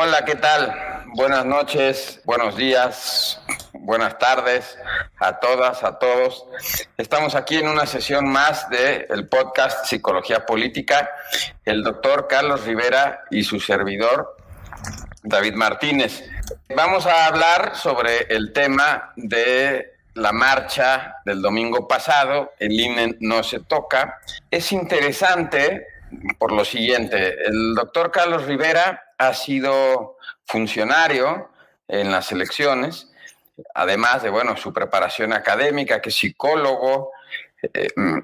Hola, ¿qué tal? Buenas noches, buenos días, buenas tardes a todas, a todos. Estamos aquí en una sesión más del el podcast Psicología Política. El doctor Carlos Rivera y su servidor, David Martínez. Vamos a hablar sobre el tema de la marcha del domingo pasado, el INE no se toca. Es interesante por lo siguiente, el doctor Carlos Rivera ha sido funcionario en las elecciones, además de, bueno, su preparación académica, que es psicólogo, eh, mm,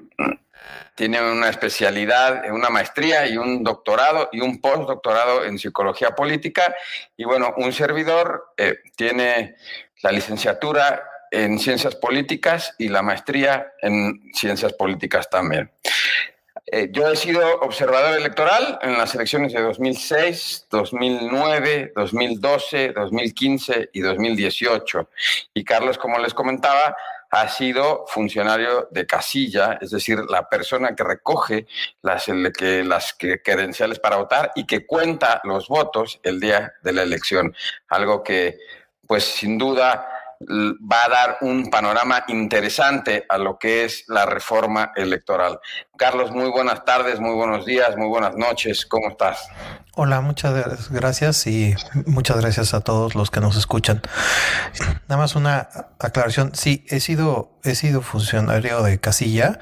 tiene una especialidad, una maestría y un doctorado y un postdoctorado en psicología política. Y bueno, un servidor eh, tiene la licenciatura en ciencias políticas y la maestría en ciencias políticas también. Eh, yo he sido observador electoral en las elecciones de 2006, 2009, 2012, 2015 y 2018. Y Carlos, como les comentaba, ha sido funcionario de casilla, es decir, la persona que recoge las, las credenciales para votar y que cuenta los votos el día de la elección. Algo que, pues sin duda, va a dar un panorama interesante a lo que es la reforma electoral. Carlos, muy buenas tardes, muy buenos días, muy buenas noches, ¿cómo estás? Hola, muchas gracias y muchas gracias a todos los que nos escuchan. Nada más una aclaración, sí, he sido, he sido funcionario de casilla,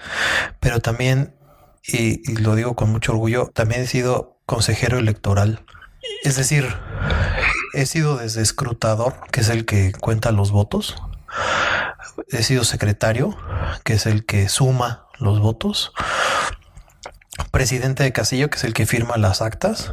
pero también, y, y lo digo con mucho orgullo, también he sido consejero electoral. Es decir, he sido desde escrutador, que es el que cuenta los votos. He sido secretario, que es el que suma los votos. Presidente de Casillo, que es el que firma las actas.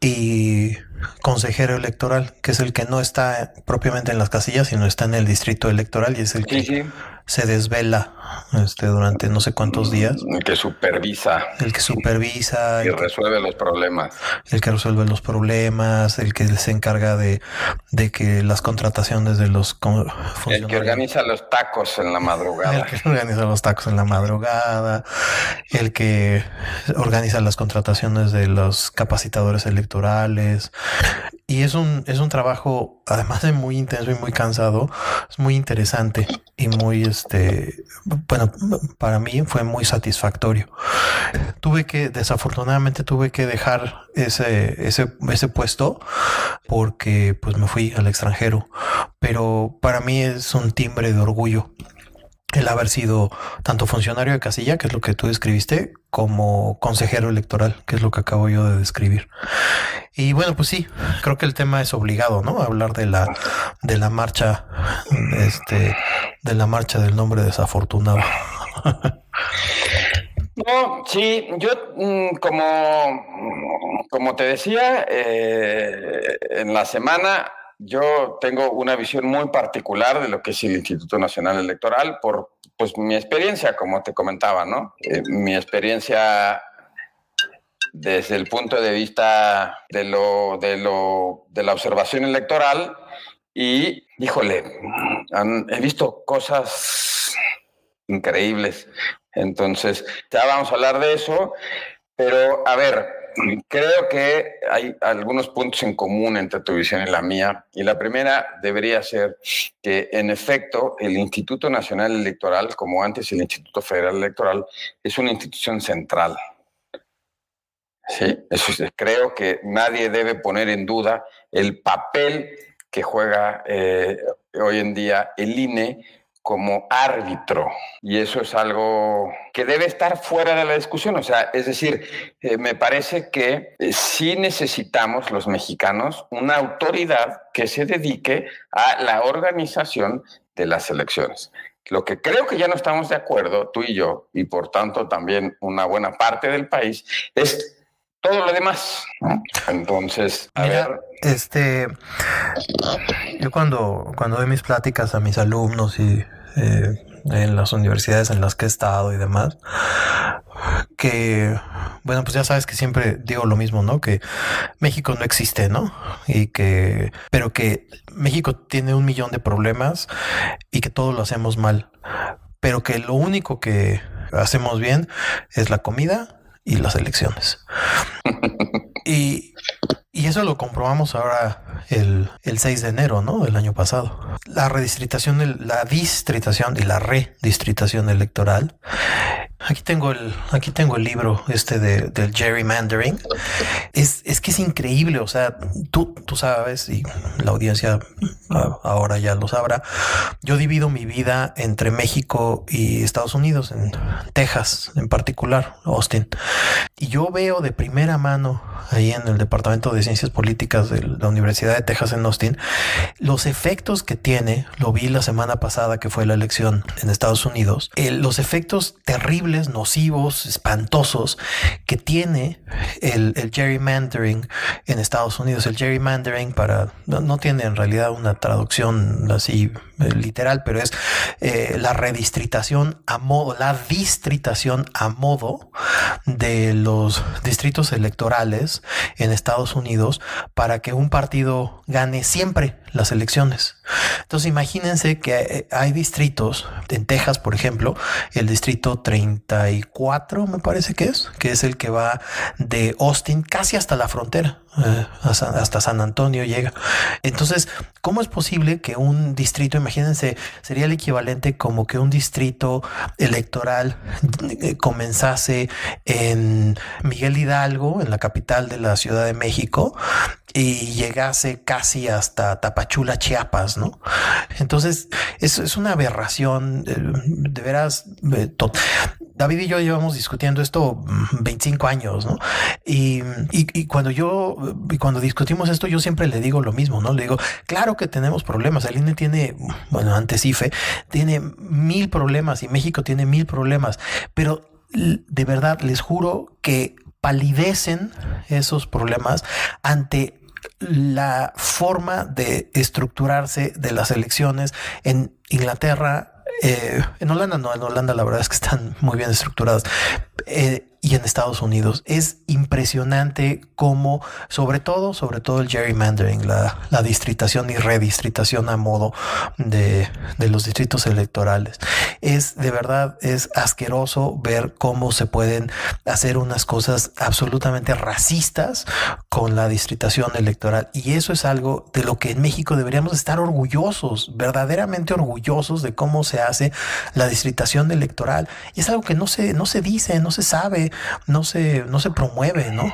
Y consejero electoral, que es el que no está propiamente en las casillas, sino está en el distrito electoral y es el que se desvela este, durante no sé cuántos días. El que supervisa. El que supervisa. Y resuelve los problemas. El que resuelve los problemas, el que se encarga de, de que las contrataciones de los... El que organiza los tacos en la madrugada. El que organiza los tacos en la madrugada. El que organiza las contrataciones de los capacitadores electorales. Y es un, es un trabajo, además de muy intenso y muy cansado, es muy interesante y muy, este, bueno, para mí fue muy satisfactorio. Tuve que, desafortunadamente tuve que dejar ese, ese, ese puesto porque pues me fui al extranjero, pero para mí es un timbre de orgullo el haber sido tanto funcionario de casilla, que es lo que tú describiste, como consejero electoral, que es lo que acabo yo de describir. Y bueno, pues sí, creo que el tema es obligado, ¿no? Hablar de la de la marcha, este, de la marcha del nombre desafortunado. No, sí, yo mm, como, como te decía, eh, en la semana yo tengo una visión muy particular de lo que es el Instituto Nacional Electoral por pues, mi experiencia, como te comentaba, ¿no? Eh, mi experiencia desde el punto de vista de, lo, de, lo, de la observación electoral y, híjole, he visto cosas increíbles. Entonces, ya vamos a hablar de eso, pero a ver, creo que hay algunos puntos en común entre tu visión y la mía. Y la primera debería ser que, en efecto, el Instituto Nacional Electoral, como antes el Instituto Federal Electoral, es una institución central. Sí, eso creo que nadie debe poner en duda el papel que juega eh, hoy en día el INE como árbitro. Y eso es algo que debe estar fuera de la discusión. O sea, es decir, eh, me parece que eh, sí necesitamos los mexicanos una autoridad que se dedique a la organización de las elecciones. Lo que creo que ya no estamos de acuerdo, tú y yo, y por tanto también una buena parte del país, es todo lo demás. Entonces, a ver. Este, yo cuando, cuando doy mis pláticas a mis alumnos y eh, en las universidades en las que he estado y demás, que, bueno, pues ya sabes que siempre digo lo mismo, ¿no? Que México no existe, ¿no? Y que, pero que México tiene un millón de problemas y que todo lo hacemos mal, pero que lo único que hacemos bien es la comida y las elecciones. y, y eso lo comprobamos ahora el, el 6 de enero, ¿no? Del año pasado. La redistritación, la distritación y la redistritación electoral. Aquí tengo el, aquí tengo el libro este de, del gerrymandering. Es, es que es increíble. O sea, tú, tú sabes, y la audiencia ahora ya lo sabrá. Yo divido mi vida entre México y Estados Unidos, en Texas en particular, Austin. Y yo veo de primera mano ahí en el Departamento de Ciencias Políticas de la Universidad de Texas en Austin, los efectos que tiene, lo vi la semana pasada que fue la elección en Estados Unidos, los efectos terribles, nocivos, espantosos que tiene el, gerrymandering en Estados Unidos. El gerrymandering para, no, tiene en realidad una traducción así eh, literal, pero es eh, la redistritación a modo, la distritación a modo de los distritos electorales en Estados Unidos para que un partido gane siempre las elecciones. Entonces imagínense que eh, hay distritos, en Texas por ejemplo, el distrito 34 me parece que es, que es el que va de Austin casi hasta la frontera, eh, hasta San Antonio llega. Entonces, ¿cómo es posible que un distrito, imagínense, sería el equivalente como que un distrito electoral eh, comenzase en Miguel Hidalgo, en la capital de la Ciudad de México, y llegase casi hasta Chiapas, ¿no? Entonces, es, es una aberración, eh, de, veras. Eh, David y yo llevamos discutiendo esto 25 mm, años, ¿no? Y, y, cuando yo, y cuando discutimos esto, yo siempre le digo lo mismo, ¿no? Le digo, claro que tenemos problemas. El INE tiene, bueno, antes IFE, tiene mil problemas y México tiene mil problemas, pero de verdad les juro que palidecen esos problemas ante la forma de estructurarse de las elecciones en Inglaterra, eh, en Holanda no, en Holanda la verdad es que están muy bien estructuradas. Eh, y en Estados Unidos. Es impresionante cómo, sobre todo, sobre todo el gerrymandering, la, distritación y redistritación a modo de, de, los distritos electorales. Es de verdad, es asqueroso ver cómo se pueden hacer unas cosas absolutamente racistas con la distritación electoral. Y eso es algo de lo que en México deberíamos estar orgullosos, verdaderamente orgullosos de cómo se hace la distritación electoral. Y es algo que no se, no se dice, no se sabe no se, no se promueve, ¿no?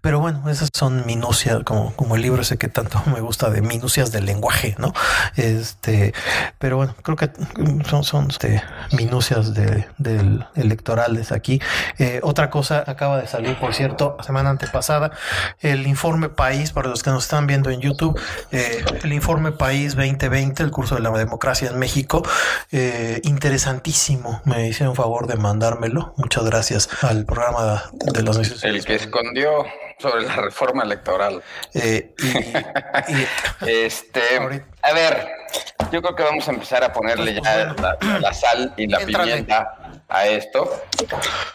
Pero bueno, esas son minucias, como, como el libro ese que tanto me gusta de minucias del lenguaje, ¿no? Este, pero bueno, creo que son, son este, minucias de, del electorales aquí. Eh, otra cosa acaba de salir, por cierto, semana antepasada, el informe País, para los que nos están viendo en YouTube, eh, el informe País 2020, el curso de la democracia en México, eh, interesantísimo. Me hicieron favor de mandármelo. Muchas gracias al programa de los noticias. El que escondió sobre la reforma electoral. Eh, este, a ver, yo creo que vamos a empezar a ponerle ya la, sal y la pimienta a esto,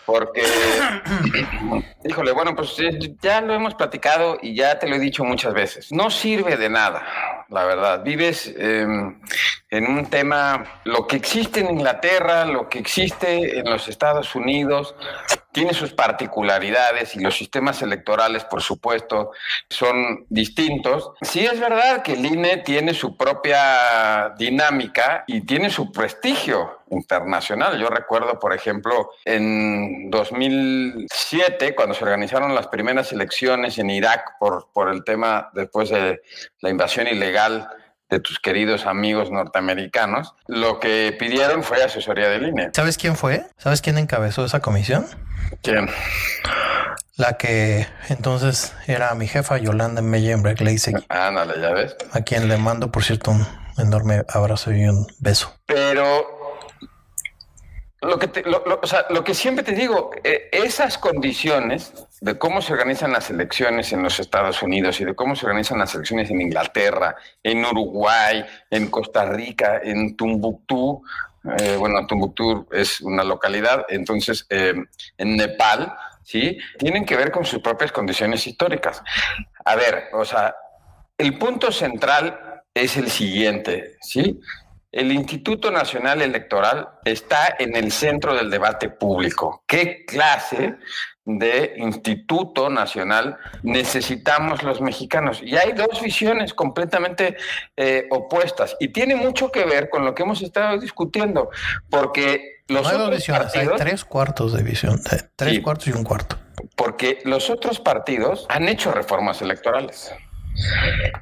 porque, híjole, bueno, pues ya lo hemos platicado y ya te lo he dicho muchas veces. No sirve de nada, la verdad. Vives em, en un tema, lo que existe en Inglaterra, lo que existe en los Estados Unidos, tiene sus particularidades y los sistemas electorales, por supuesto, son distintos. Sí es verdad que el INE tiene su propia dinámica y tiene su prestigio internacional. Yo recuerdo, por ejemplo, en 2007, cuando se organizaron las primeras elecciones en Irak por, por el tema después de la invasión ilegal de tus queridos amigos norteamericanos, lo que pidieron fue asesoría del INE. ¿Sabes quién fue? ¿Sabes quién encabezó esa comisión? ¿Quién? La que entonces era mi jefa, Yolanda Meyenberg Leisig. Ándale, ya ves. A quien le mando, por cierto, un enorme abrazo y un beso. Pero lo que, lo, que siempre te digo, eh, esas condiciones de cómo se organizan las elecciones en los Estados Unidos y de cómo se organizan las elecciones en Inglaterra, en Uruguay, en Costa Rica, en Tumbuctú, eh, bueno, Tumbuctú es una localidad, entonces eh, en Nepal, ¿sí? Tienen que ver con sus propias condiciones históricas. A ver, o sea, el punto central es el siguiente, ¿sí? El Instituto Nacional Electoral está en el centro del debate público. ¿Qué clase de Instituto Nacional necesitamos los mexicanos. Y hay dos visiones completamente eh, opuestas y tiene mucho que ver con lo que hemos estado discutiendo, porque los no hay dos visiones, hay tres cuartos de visión, tres cuartos y un cuarto. Porque los otros partidos han hecho reformas electorales.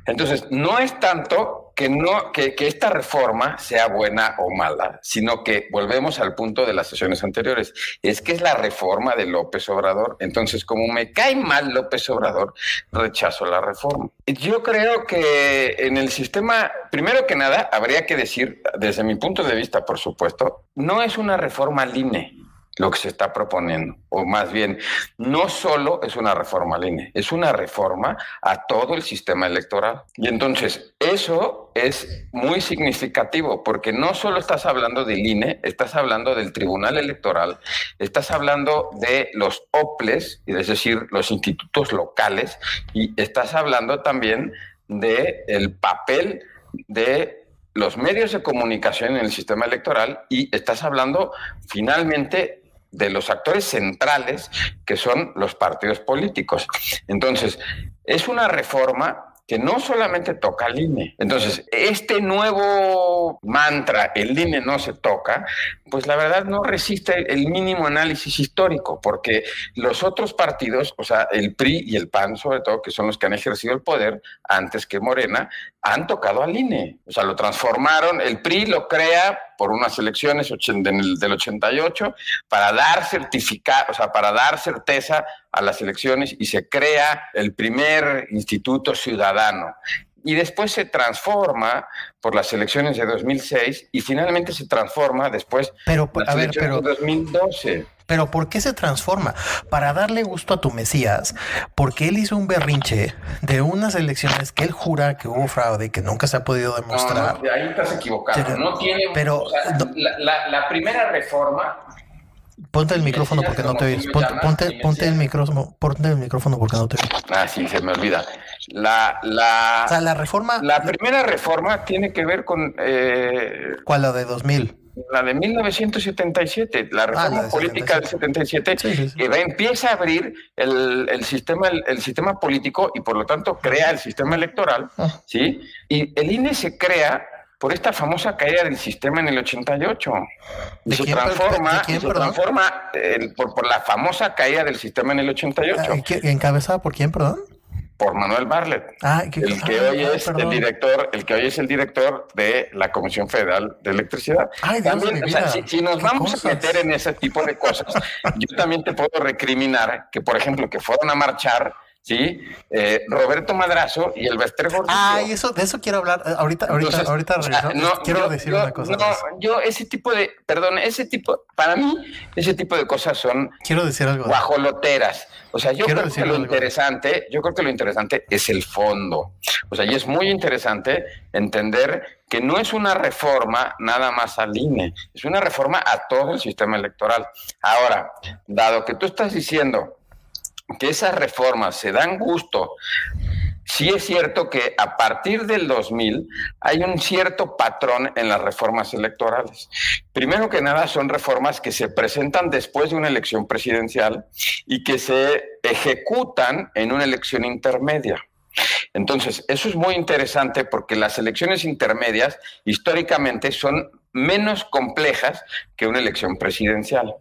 Entonces, no es tanto que, no, que, esta reforma sea buena o mala, sino que volvemos al punto de las sesiones anteriores. Es que es la reforma de López Obrador. Entonces, como me cae mal López Obrador, rechazo la reforma. Yo creo que en el sistema, primero que nada, habría que decir, desde mi punto de vista, por supuesto, no es una reforma line lo que se está proponiendo, o más bien, no solo es una reforma al INE, es una reforma a todo el sistema electoral. Y entonces, eso es muy significativo, porque no solo estás hablando del INE, estás hablando del Tribunal Electoral, estás hablando de los OPLES, es decir, los institutos locales, y estás hablando también del el papel de los medios de comunicación en el sistema electoral y estás hablando finalmente de los actores centrales que son los partidos políticos. Entonces, es una reforma que no solamente toca al INE. Entonces, este nuevo mantra, el INE no se toca, pues la verdad no resiste el mínimo análisis histórico, porque los otros partidos, o sea, el PRI y el PAN sobre todo, que son los que han ejercido el poder antes que Morena, han tocado al INE. O sea, lo transformaron, el PRI lo crea por unas elecciones del 88 para dar certificado, o sea, para dar certeza a las elecciones y se crea el primer instituto ciudadano y después se transforma por las elecciones de 2006 y finalmente se transforma después pero, a ver, pero, de 2012. Pero ¿por qué se transforma? Para darle gusto a tu Mesías, porque él hizo un berrinche de unas elecciones que él jura que hubo fraude y que nunca se ha podido demostrar. No, ahí estás equivocado. no tiene. Pero la, primera reforma Ponte el micrófono porque no te oyes. Ponte, ponte, el micrófono, ponte el micrófono porque no te oyes. Ah, sí, se me olvida. La, la, o sea, la reforma. La primera reforma tiene que ver con. Eh, ¿Cuál? La de 2000. La de 1977, la ah, reforma política del 77, que empieza a abrir el, el sistema, el, sistema político y por lo tanto crea el sistema electoral, ah. ¿sí? Y el INE se crea por esta famosa caída del sistema en el 88. Y se transforma, se transforma por, por, la famosa caída del sistema en el 88. ¿Encabezada por quién, perdón? Por Manuel Barlet, ah, el que ah, hoy es el director, el que hoy es el director de la Comisión Federal de Electricidad. también, si, nos vamos a meter en ese tipo de cosas, yo también te puedo recriminar que, por ejemplo, que fueron a marchar ¿sí? Eh, Roberto Madrazo y el Bester Gordillo. Ah, y eso, de eso quiero hablar. Eh, ahorita, ahorita, ahorita no, quiero decir una cosa. No, yo ese tipo de, perdón, ese tipo, para mí, ese tipo de cosas son quiero decir algo. guajoloteras. O sea, yo creo que lo interesante, yo creo que lo interesante es el fondo. O sea, y es muy interesante entender que no es una reforma nada más al INE, es una reforma a todo el sistema electoral. Ahora, dado que tú estás diciendo que esas reformas se dan gusto. Sí es cierto que a partir del 2000 hay un cierto patrón en las reformas electorales. Primero que nada son reformas que se presentan después de una elección presidencial y que se ejecutan en una elección intermedia. Entonces, eso es muy interesante porque las elecciones intermedias históricamente son menos complejas que una elección presidencial.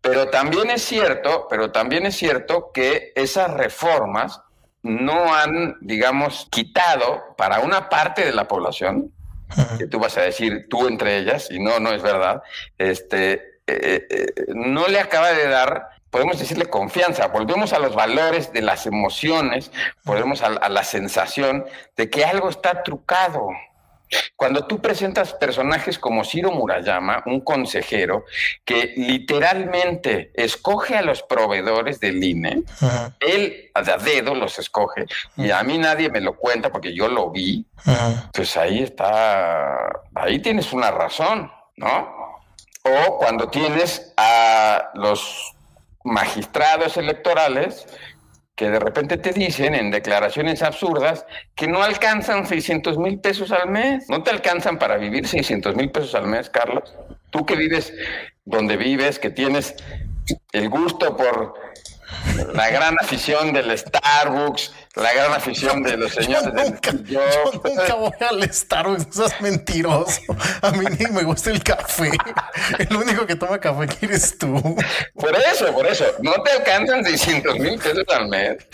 Pero también es cierto, pero también es cierto que esas reformas no han, digamos, quitado para una parte de la población, que tú vas a decir tú entre ellas, y no, no es verdad, este, eh, eh, no le acaba de dar podemos decirle confianza, volvemos a los valores de las emociones, volvemos a, la sensación de que algo está trucado, cuando tú presentas personajes como Ciro Murayama, un consejero que literalmente escoge a los proveedores del INE, él a dedo los escoge y a mí nadie me lo cuenta porque yo lo vi, pues ahí está, ahí tienes una razón, ¿no? O cuando tienes a los magistrados electorales que de repente te dicen en declaraciones absurdas que no alcanzan 600 mil pesos al mes. No te alcanzan para vivir 600 mil pesos al mes, Carlos. Tú que vives donde vives, que tienes el gusto por la gran afición del Starbucks, la gran afición de los señores yo nunca, yo nunca voy al Starbucks, es mentiroso. A mí ni me gusta el café. El único que toma café aquí eres tú. Por eso, por eso. No te alcanzan 600 mil pesos al mes.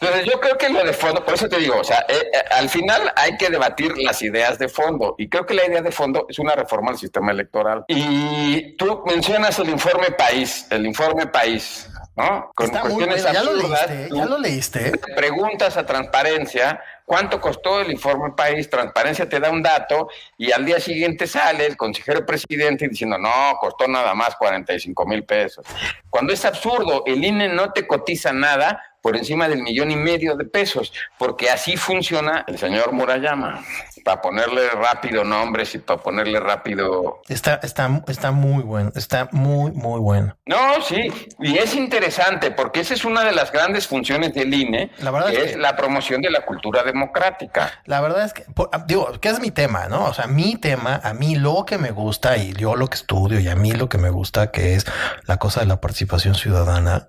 Entonces yo creo que lo de fondo, por eso te digo, o sea, eh, eh, al final hay que debatir las ideas de fondo. Y creo que la idea de fondo es una reforma al sistema electoral. Y tú mencionas el informe país, el informe país. ¿No? Con cuestiones ya Lo leíste, ya lo leíste. Preguntas a transparencia, ¿cuánto costó el informe país? Transparencia te da un dato y al día siguiente sale el consejero presidente diciendo, no, costó nada más 45 mil pesos. Cuando es absurdo, el INE no te cotiza nada por encima del millón y medio de pesos, porque así funciona el señor Murayama para ponerle rápido nombres y para ponerle rápido. Está, está, está muy bueno, está muy, muy bueno. No, sí, y es interesante porque esa es una de las grandes funciones del INE, la verdad que es, la promoción de la cultura democrática. La verdad es que, ah, digo, que es mi tema, ¿no? O sea, mi tema, a mí lo que me gusta y yo lo que estudio y a mí lo que me gusta, que es la cosa de la participación ciudadana,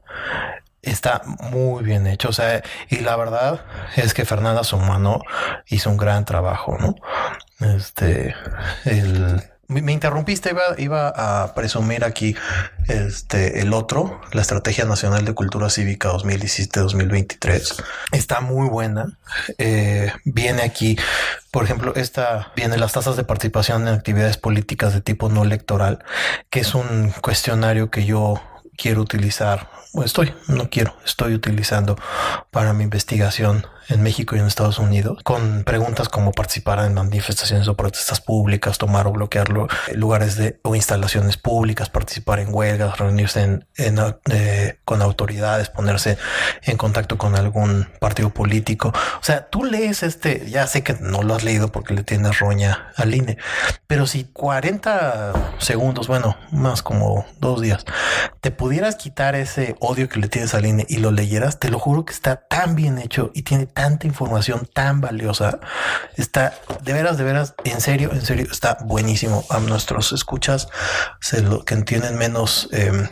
está muy bien hecho. O sea, y la verdad es que Fernanda Sumano hizo un gran trabajo, ¿no? Este, el, me interrumpiste, iba, iba a presumir aquí este, el otro, la Estrategia Nacional de Cultura Cívica 2017-2023. Está muy buena. Eh, viene aquí, por ejemplo, esta viene las tasas de participación en actividades políticas de tipo no electoral, que es un cuestionario que yo quiero utilizar estoy, no quiero, estoy utilizando para mi investigación en México y en Estados Unidos, con preguntas como participar en manifestaciones o protestas públicas, tomar o bloquear lugares de, o instalaciones públicas, participar en huelgas, reunirse eh, con autoridades, ponerse en contacto con algún partido político. O sea, tú lees este, ya sé que no lo has leído porque le tienes roña al INE, pero si 40 segundos, bueno, más como dos días, te pudieras quitar ese odio que le tienes al INE y lo leyeras, te lo juro que está tan bien hecho y tiene tanta información tan valiosa. Está de veras, de veras, en serio, en serio, está buenísimo. A nuestros escuchas se lo que tienen menos em,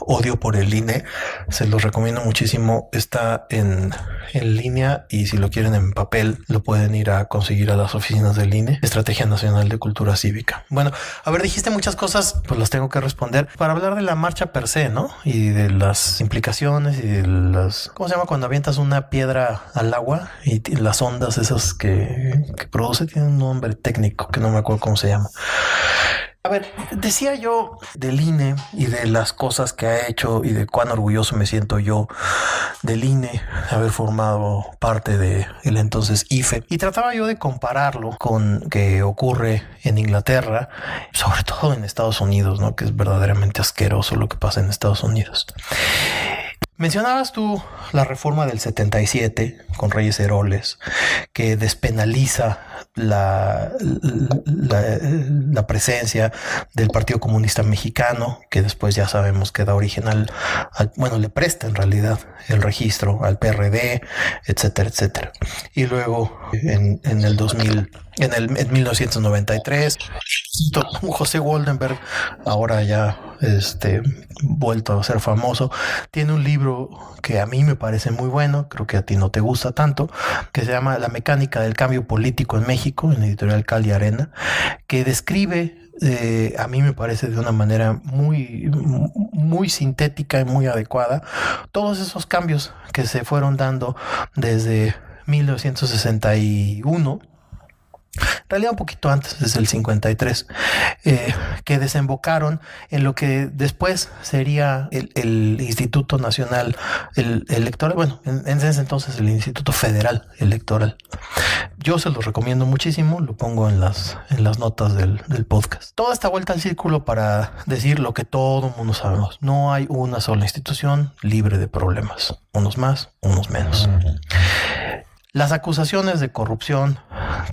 odio por el INE, se los recomiendo muchísimo. Está en, en línea y si lo quieren en papel, lo pueden ir a conseguir a las oficinas del INE, Estrategia Nacional de Cultura Cívica. Bueno, a ver, dijiste muchas cosas, pues las tengo que responder para hablar de la marcha per se, ¿no? Y de las implicaciones y de las, ¿cómo se llama cuando avientas una piedra al agua? Y las ondas esas que, que produce tienen un nombre técnico que no me acuerdo cómo se llama. A ver, decía yo del INE y de las cosas que ha hecho y de cuán orgulloso me siento yo del INE haber formado parte de el entonces IFE y trataba yo de compararlo con que ocurre en Inglaterra, sobre todo en Estados Unidos, ¿no? Que es verdaderamente asqueroso lo que pasa en Estados Unidos. Mencionabas tú la reforma del 77 con Reyes Heroles, que despenaliza la, la, presencia del Partido Comunista Mexicano, que después ya sabemos que da origen al, bueno, le presta en realidad el registro al PRD, etcétera, etcétera. Y luego en, en el 2000 en, el, en 1993, José Goldenberg, ahora ya este, vuelto a ser famoso, tiene un libro que a mí me parece muy bueno, creo que a ti no te gusta tanto, que se llama La mecánica del cambio político en México, en editorial Cali Arena, que describe eh, a mí me parece de una manera muy, muy sintética y muy adecuada todos esos cambios que se fueron dando desde 1961 en realidad un poquito antes, desde el 53, eh, que desembocaron en lo que después sería el, Instituto Nacional Electoral, bueno, en, ese entonces el Instituto Federal Electoral. Yo se los recomiendo muchísimo, lo pongo en las, en las notas del, del podcast. Toda esta vuelta al círculo para decir lo que todo mundo sabemos. No hay una sola institución libre de problemas, unos más, unos menos. Las acusaciones de corrupción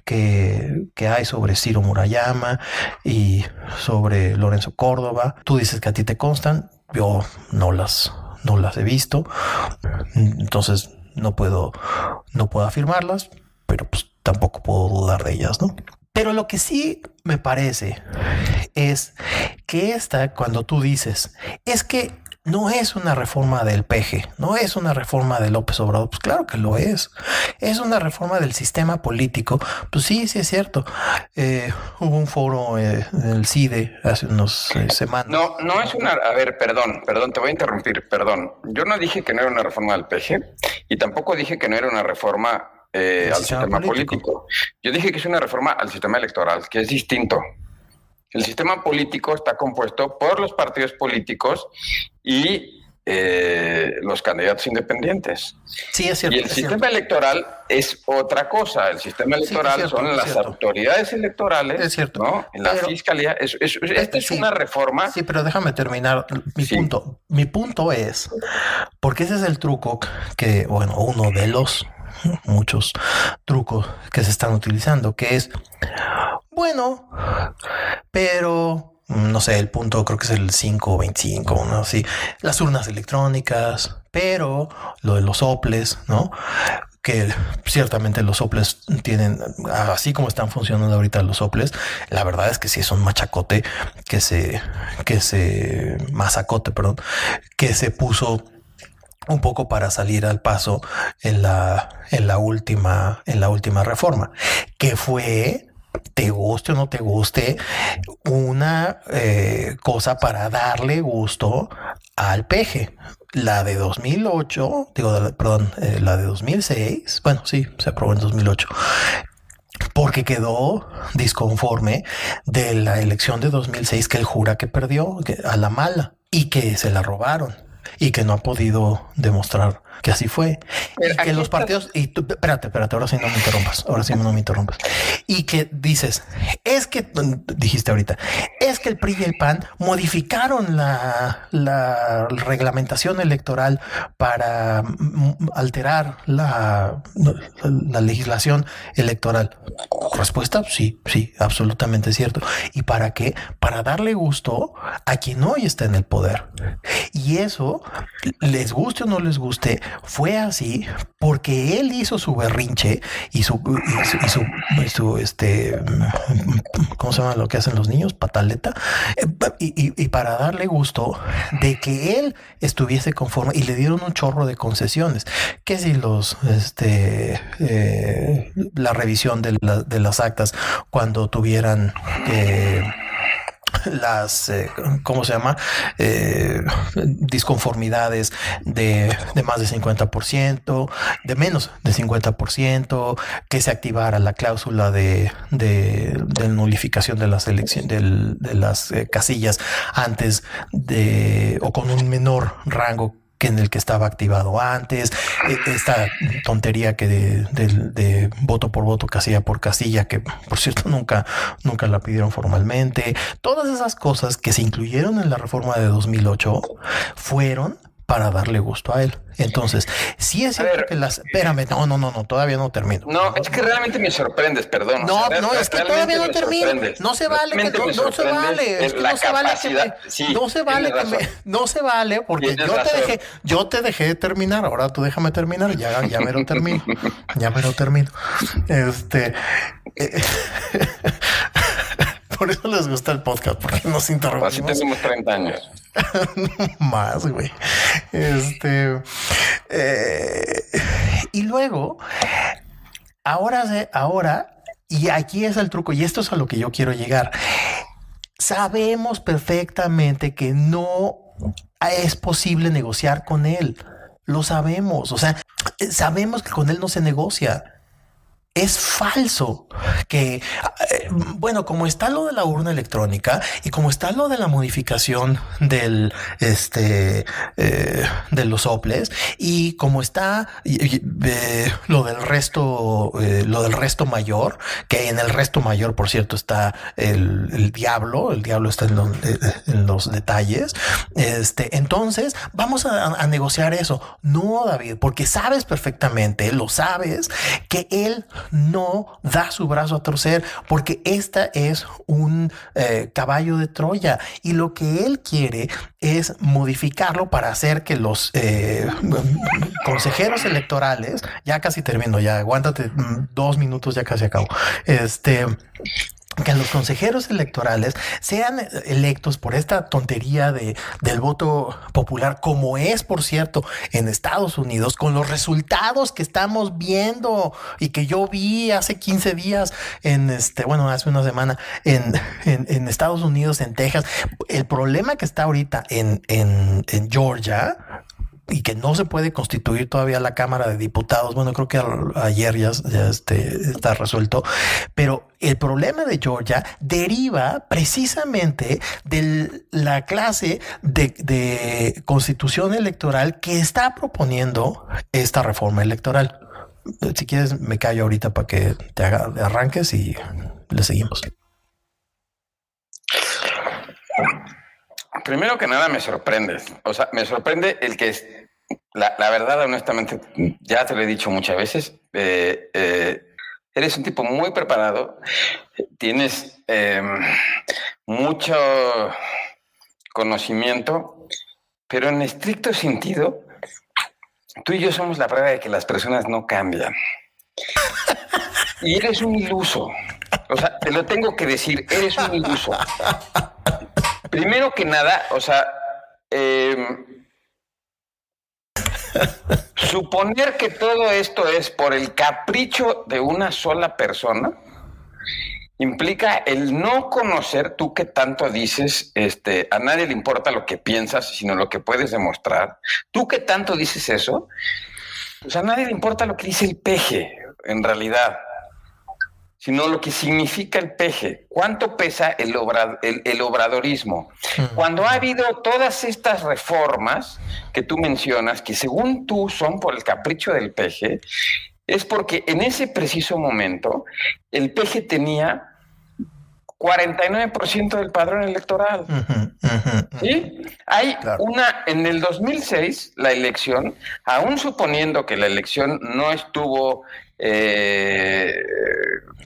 que, hay sobre Ciro Murayama y sobre Lorenzo Córdoba, tú dices que a ti te constan, yo no las, no las he visto, entonces no puedo, no puedo afirmarlas, pero pues tampoco puedo dudar de ellas, ¿no? Pero lo que sí me parece es que esta, cuando tú dices, es que no es una reforma del PG, no es una reforma de López Obrador. Pues claro que lo es. Es una reforma del sistema político. Pues sí, sí es cierto. Eh, hubo un foro eh, en el CIDE hace unas eh, semanas. No, no es una. A ver, perdón, perdón, te voy a interrumpir, perdón. Yo no dije que no era una reforma del PG y tampoco dije que no era una reforma al sistema, político. Yo dije que es una reforma al sistema electoral, que es distinto. El sistema político está compuesto por los partidos políticos y eh, los candidatos independientes. Sí, es cierto. Y el sistema electoral es otra cosa. El sistema electoral son las autoridades electorales, es cierto. ¿no? En la fiscalía. esta es una reforma. Sí, pero déjame terminar mi punto. Mi punto es, porque ese es el truco que, bueno, uno de los muchos trucos que se están utilizando, que es, bueno, pero no sé, el punto creo que es el 525, ¿no? Sí, las urnas electrónicas, pero lo de los soples, ¿no? que ciertamente los soples tienen, así como están funcionando ahorita los soples, la verdad es que sí es un machacote que se, que se, masacote, perdón, que se puso un poco para salir al paso en la, en la última, en la última reforma, que fue te guste o no te guste, una eh, cosa para darle gusto al peje. La de 2008, digo, perdón, eh, la de 2006, bueno, sí, se aprobó en 2008 porque quedó disconforme de la elección de 2006 que él jura que perdió a la mala y que se la robaron y que no ha podido demostrar que así fue. y que los partidos, y tú, espérate, espérate, ahora sí no me interrumpas, ahora sí no me interrumpas. Y que dices, es que, dijiste ahorita, es que el PRI y el PAN modificaron la, la reglamentación electoral para alterar la, la legislación electoral. Respuesta, sí, sí, absolutamente cierto. ¿Y para qué? Para darle gusto a quien hoy está en el poder. Y eso, les guste o no les guste, fue así porque él hizo su berrinche y su, y su, este, ¿cómo se llama lo que hacen los niños? Pataleta. Y, para darle gusto de que él estuviese conforme y le dieron un chorro de concesiones. Que si los, este, eh, la revisión de, de, las actas cuando tuvieran, eh, las, eh, ¿cómo se llama? Eh, disconformidades de, de, más de 50%, de menos de 50%, que se activara la cláusula de, de, de nulificación de las de las eh, casillas antes de o con un menor rango en el que estaba activado antes, e, esta tontería que de, voto por voto, casilla por casilla, que por cierto nunca, nunca la pidieron formalmente, todas esas cosas que se incluyeron en la reforma de 2008 fueron para darle gusto a él. Entonces, si es cierto que las. Espérame, no, no, no, no, todavía no termino. No, es que realmente me sorprendes, perdón. No, no, es que todavía no termino. No se vale que no, se vale. Es que no se vale que me, no se vale que me, no se vale porque yo te dejé, yo te dejé terminar. Ahora tú déjame terminar. Ya, ya me lo termino. ya me lo termino. Este. Eh, por eso les gusta el podcast, porque nos interrumpimos. Así tenemos 30 años. Más, güey. Este. Eh, y luego, ahora, ahora, y aquí es el truco, y esto es a lo que yo quiero llegar. Sabemos perfectamente que no es posible negociar con él. Lo sabemos. O sea, sabemos que con él no se negocia es falso que, eh, bueno, como está lo de la urna electrónica y como está lo de la modificación del, este, eh, de los soples y como está eh, lo del resto, lo del resto mayor, que en el resto mayor, por cierto, está el, diablo, el diablo está en los, detalles. Este, entonces vamos a negociar eso. No, David, porque sabes perfectamente, lo sabes, que él no da su brazo a torcer porque esta es un eh, caballo de Troya y lo que él quiere es modificarlo para hacer que los eh, consejeros electorales, ya casi termino, ya aguántate mm, dos minutos, ya casi acabo. Este que los consejeros electorales sean electos por esta tontería de, del voto popular, como es, por cierto, en Estados Unidos, con los resultados que estamos viendo y que yo vi hace 15 días en este, bueno, hace una semana en, en, Estados Unidos, en Texas. El problema que está ahorita en, en, en Georgia, y que no se puede constituir todavía la Cámara de Diputados. Bueno, creo que ayer ya, este, está resuelto, pero el problema de Georgia deriva precisamente de la clase de, constitución electoral que está proponiendo esta reforma electoral. Si quieres, me callo ahorita para que te haga, arranques y le seguimos. Primero que nada me sorprende. O sea, me sorprende el que la, la verdad, honestamente, ya te lo he dicho muchas veces. Eh, eh, eres un tipo muy preparado, tienes em, mucho conocimiento, pero en estricto sentido, tú y yo somos la prueba de que las personas no cambian. Y eres un iluso. O sea, te lo tengo que decir, eres un iluso. Primero que nada, o sea, eh, suponer que todo esto es por el capricho de una sola persona implica el no conocer tú que tanto dices, este, a nadie le importa lo que piensas, sino lo que puedes demostrar. Tú que tanto dices eso, pues a nadie le importa lo que dice el peje, en realidad sino lo que significa el peje. ¿Cuánto pesa el, el, obradorismo? Cuando ha habido todas estas reformas que tú mencionas, que según tú son por el capricho del peje, es porque en ese preciso momento el peje tenía 49% del padrón electoral. ¿Sí? Hay una, en el 2006, la elección, aún suponiendo que la elección no estuvo eh,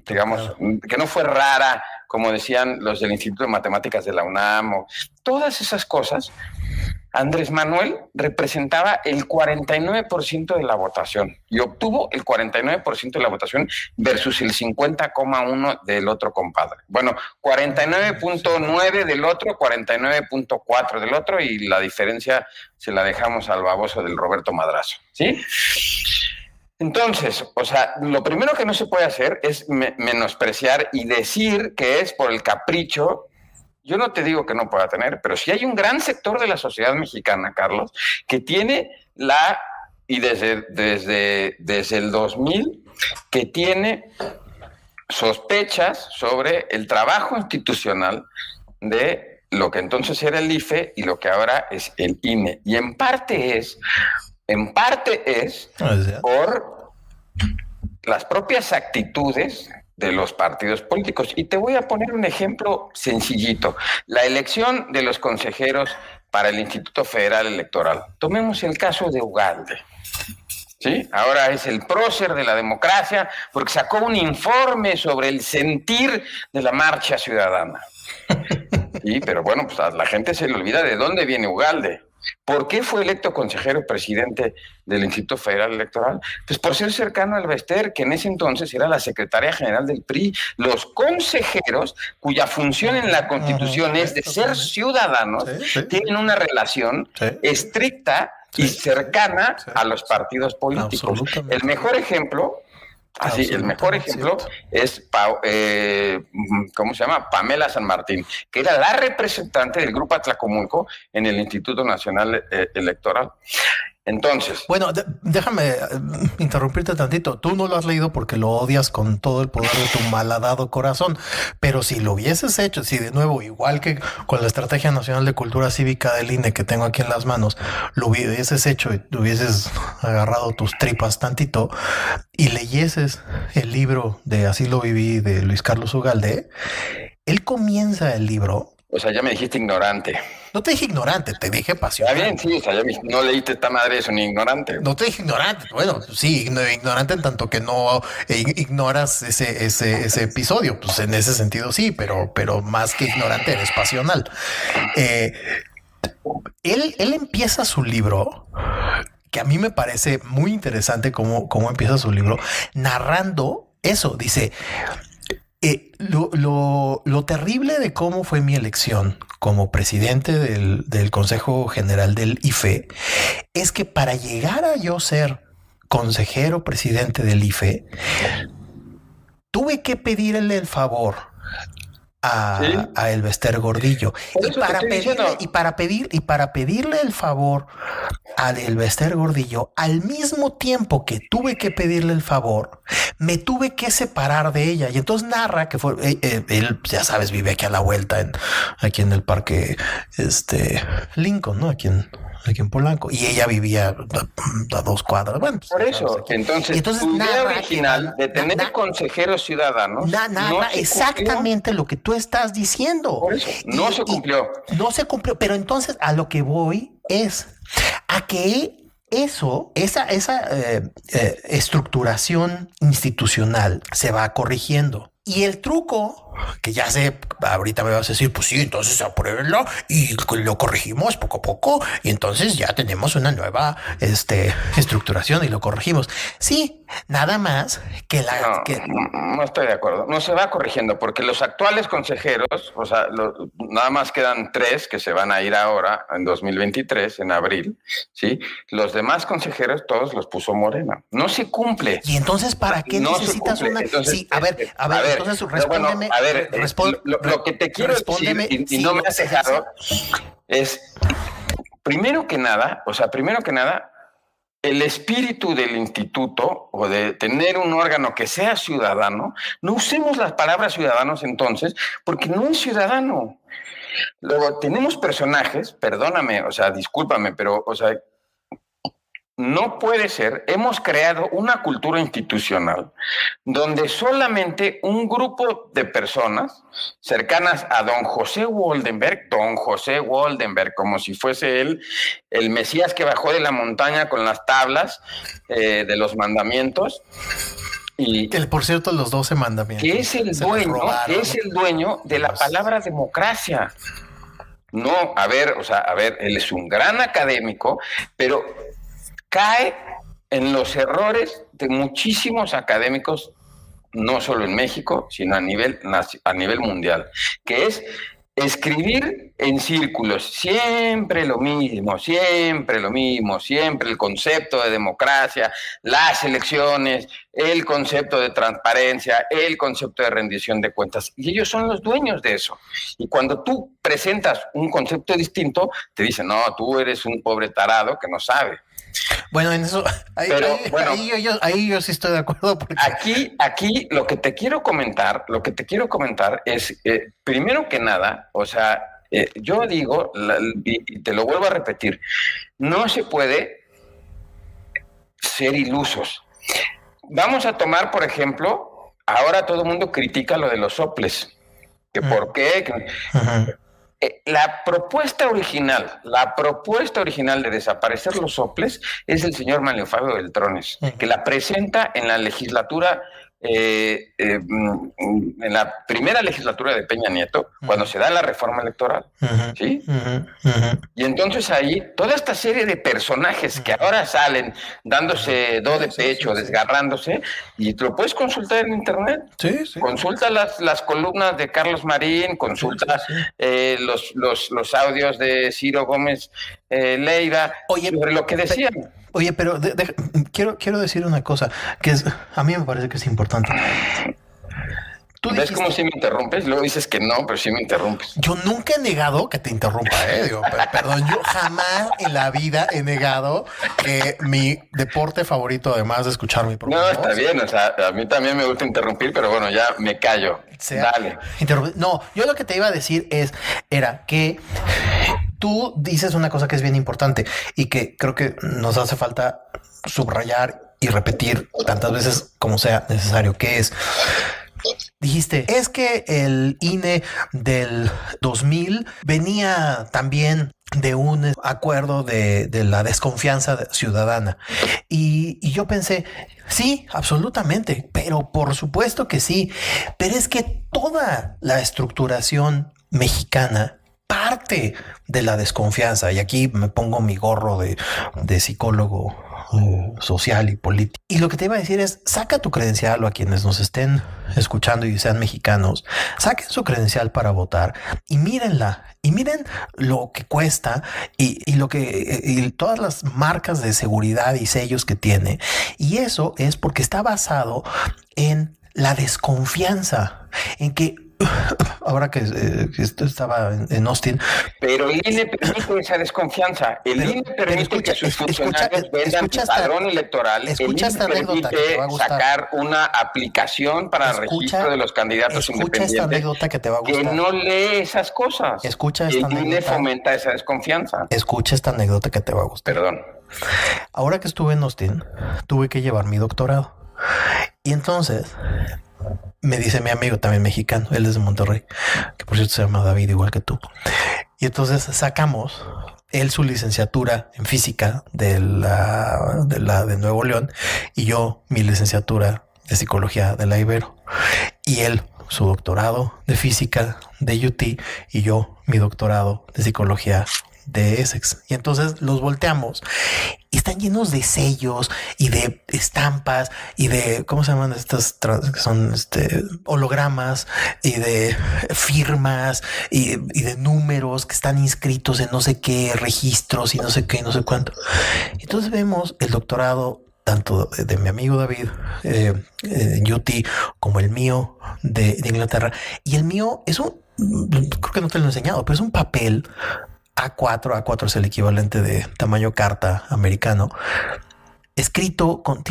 digamos, que no fue rara, como decían los del Instituto de Matemáticas de la UNAM, o todas esas cosas, Andrés Manuel representaba el 49% de la votación y obtuvo el 49% de la votación versus el 50,1 del otro compadre. Bueno, 49.9 del otro, 49.4 del otro y la diferencia se la dejamos al baboso del Roberto Madrazo, ¿sí? Entonces, o sea, lo primero que no se puede hacer es menospreciar y decir que es por el capricho. Yo no te digo que no pueda tener, pero sí hay un gran sector de la sociedad mexicana, Carlos, que tiene la, y desde, desde, desde el 2000, que tiene sospechas sobre el trabajo institucional de lo que entonces era el IFE y lo que ahora es el INE. Y en parte es en parte es por las propias actitudes de los partidos políticos. Y te voy a poner un ejemplo sencillito. La elección de los consejeros para el Instituto Federal Electoral. Tomemos el caso de Ugalde. ¿Sí? Ahora es el prócer de la democracia porque sacó un informe sobre el sentir de la marcha ciudadana. Sí, pero bueno, pues a la gente se le olvida de dónde viene Ugalde. ¿Por qué fue electo consejero presidente del Instituto Federal Electoral? Pues por ser cercano al Bester, que en ese entonces era la secretaria general del PRI. Los consejeros, cuya función en la Constitución es de ser ciudadanos, tienen una relación estricta y cercana a los partidos políticos. El mejor ejemplo Así, el mejor ejemplo es, eh, ¿cómo se llama? Pamela San Martín, que era la representante del Grupo Atlacomulco en el Instituto Nacional eh, Electoral. Entonces. Bueno, déjame eh, interrumpirte tantito. Tú no lo has leído porque lo odias con todo el poder de tu malhadado corazón. Pero si lo hubieses hecho, si de nuevo, igual que con la Estrategia Nacional de Cultura Cívica del INE que tengo aquí en las manos, lo hubieses hecho y hubieses agarrado tus tripas tantito y leyeses el libro de Así lo viví de Luis Carlos Ugalde, él comienza el libro O sea, ya me dijiste ignorante. No te dije ignorante, te dije pasional. Está bien, sí, o sea, ya no leíste esta madre eso, ni ignorante. No te dije ignorante. Bueno, sí, ignorante en tanto que no eh, ignoras ese, ese, ese episodio. Pues en ese sentido sí, pero, pero más que ignorante eres pasional. Eh, él, él empieza su libro que a mí me parece muy interesante cómo, cómo empieza su libro narrando eso. Dice, eh, lo, lo, terrible de cómo fue mi elección como presidente del, del, Consejo General del IFE es que para llegar a yo ser consejero presidente del IFE, tuve que pedirle el favor a, a Elvester Gordillo. Y para, pedirle, y para, pedir, y para pedirle el favor a Elvester Gordillo, al mismo tiempo que tuve que pedirle el favor, me tuve que separar de ella. Y entonces narra que fue, eh, eh, él, ya sabes, vive aquí a la vuelta, en, aquí en el parque este, Lincoln, ¿no? Aquí en, aquí en Polanco. Y ella vivía a, dos cuadras. Bueno, pues, por eso, entonces, entonces idea original de tener consejeros ciudadanos. nada, exactamente lo que tú estás diciendo. Por eso, no se cumplió. no se cumplió, pero entonces a lo que voy es a que eso, esa, esa eh, eh, estructuración institucional se va corrigiendo. Y el truco, que ya sé, ahorita me vas a decir, pues sí, entonces apruébenlo y lo corregimos poco a poco y entonces ya tenemos una nueva este, estructuración y lo corregimos. Sí, nada más que la... No, que... no estoy de acuerdo. No se va corrigiendo porque los actuales consejeros, o sea, nada más quedan tres que se van a ir ahora en 2023, en abril, ¿sí? Los demás consejeros todos los puso Morena. No se cumple. Y entonces, ¿para qué necesitas una... sí, a ver, a ver entonces respóndeme. a ver, eh, lo, que te quiero decir, y, no me has dejado, es, primero que nada, o sea, primero que nada, el espíritu del instituto o de tener un órgano que sea ciudadano, no usemos las palabras ciudadanos entonces, porque no es ciudadano. Luego, tenemos personajes, perdóname, o sea, discúlpame, pero, o sea, no puede ser, hemos creado una cultura institucional donde solamente un grupo de personas cercanas a don José Waldenberg, don José Waldenberg, como si fuese él el Mesías que bajó de la montaña con las tablas eh, de los mandamientos, y el, por cierto, los 12 mandamientos. Que es el dueño, es el dueño de la palabra democracia. No, a ver, o sea, a ver, él es un gran académico, pero cae en los errores de muchísimos académicos, no solo en México, sino a nivel, a nivel mundial, que es escribir en círculos, siempre lo mismo, siempre lo mismo, siempre el concepto de democracia, las elecciones, el concepto de transparencia, el concepto de rendición de cuentas. Y ellos son los dueños de eso. Y cuando tú presentas un concepto distinto, te dicen, no, tú eres un pobre tarado que no sabe. Bueno, en eso, ahí, yo, sí estoy de acuerdo. Aquí, aquí lo que te quiero comentar, lo que te quiero comentar es, eh, primero que nada, o sea, eh, yo digo, y te lo vuelvo a repetir, no se puede ser ilusos. Vamos a tomar, por ejemplo, ahora todo el mundo critica lo de los soples. Que por qué. Eh, la propuesta original, la propuesta original de desaparecer los soples es el señor Manuel Fabio Beltrones, que la presenta en la legislatura eh, eh, mm, en la primera legislatura de Peña Nieto, cuando se da la reforma electoral. ¿sí? Y entonces ahí, toda esta serie de personajes que ahora salen dándose do de pecho, desgarrándose, y lo puedes consultar en internet. Consulta las, las columnas de Carlos Marín, consulta eh, los, los, los, audios de Ciro Gómez Leiva sobre lo que decían. Oye, pero quiero, quiero decir una cosa que es, a mí me parece que es importante. ¿Tú ¿Ves cómo si me interrumpes? Luego dices que no, pero sí me interrumpes. Yo nunca he negado que te interrumpa, ¿eh? Digo, perdón, yo jamás en la vida he negado que mi deporte favorito, además de escuchar mi programa. No, está bien, o sea, a mí también me gusta interrumpir, pero bueno, ya me callo. Dale. No, yo lo que te iba a decir es, era que tú dices una cosa que es bien importante y que creo que nos hace falta subrayar y repetir tantas veces como sea necesario, que es dijiste, es que el INE del 2000 venía también de un acuerdo de, la desconfianza ciudadana. Y, y, yo pensé, sí, absolutamente, pero por supuesto que sí, pero es que toda la estructuración mexicana parte de la desconfianza. Y aquí me pongo mi gorro de, de psicólogo eh, social y político. Y lo que te iba a decir es, saca tu credencial o a quienes nos estén escuchando y sean mexicanos, saquen su credencial para votar y mírenla. Y miren lo que cuesta y, y lo que y todas las marcas de seguridad y sellos que tiene. Y eso es porque está basado en la desconfianza, en que ahora que, eh, esto estaba en, Austin. Pero el INE permite esa desconfianza. El INE permite que sus funcionarios vendan padrón electoral. El INE permite sacar una aplicación para registro de los candidatos independientes. Esta anécdota que te va a gustar. Que no lee esas cosas. Escucha esta el INE fomenta esa desconfianza. Escucha esta anécdota que te va a gustar. Perdón. Ahora que estuve en Austin, tuve que llevar mi doctorado. Y entonces me dice mi amigo también mexicano, él es de Monterrey, que por cierto se llama David igual que tú. Y entonces sacamos él su licenciatura en física de la, de Nuevo León y yo mi licenciatura de psicología de la Ibero y él su doctorado de física de UT y yo mi doctorado de psicología de Essex. Y entonces los volteamos y están llenos de sellos y de estampas y de, ¿cómo se llaman estas? Que son este, hologramas y de firmas y, de números que están inscritos en no sé qué registros y no sé qué, no sé cuánto. Entonces vemos el doctorado tanto de, mi amigo David eh, en UT como el mío de, de Inglaterra. Y el mío es un, creo que no te lo he enseñado, pero es un papel a4, A4 es el equivalente de tamaño carta americano, escrito con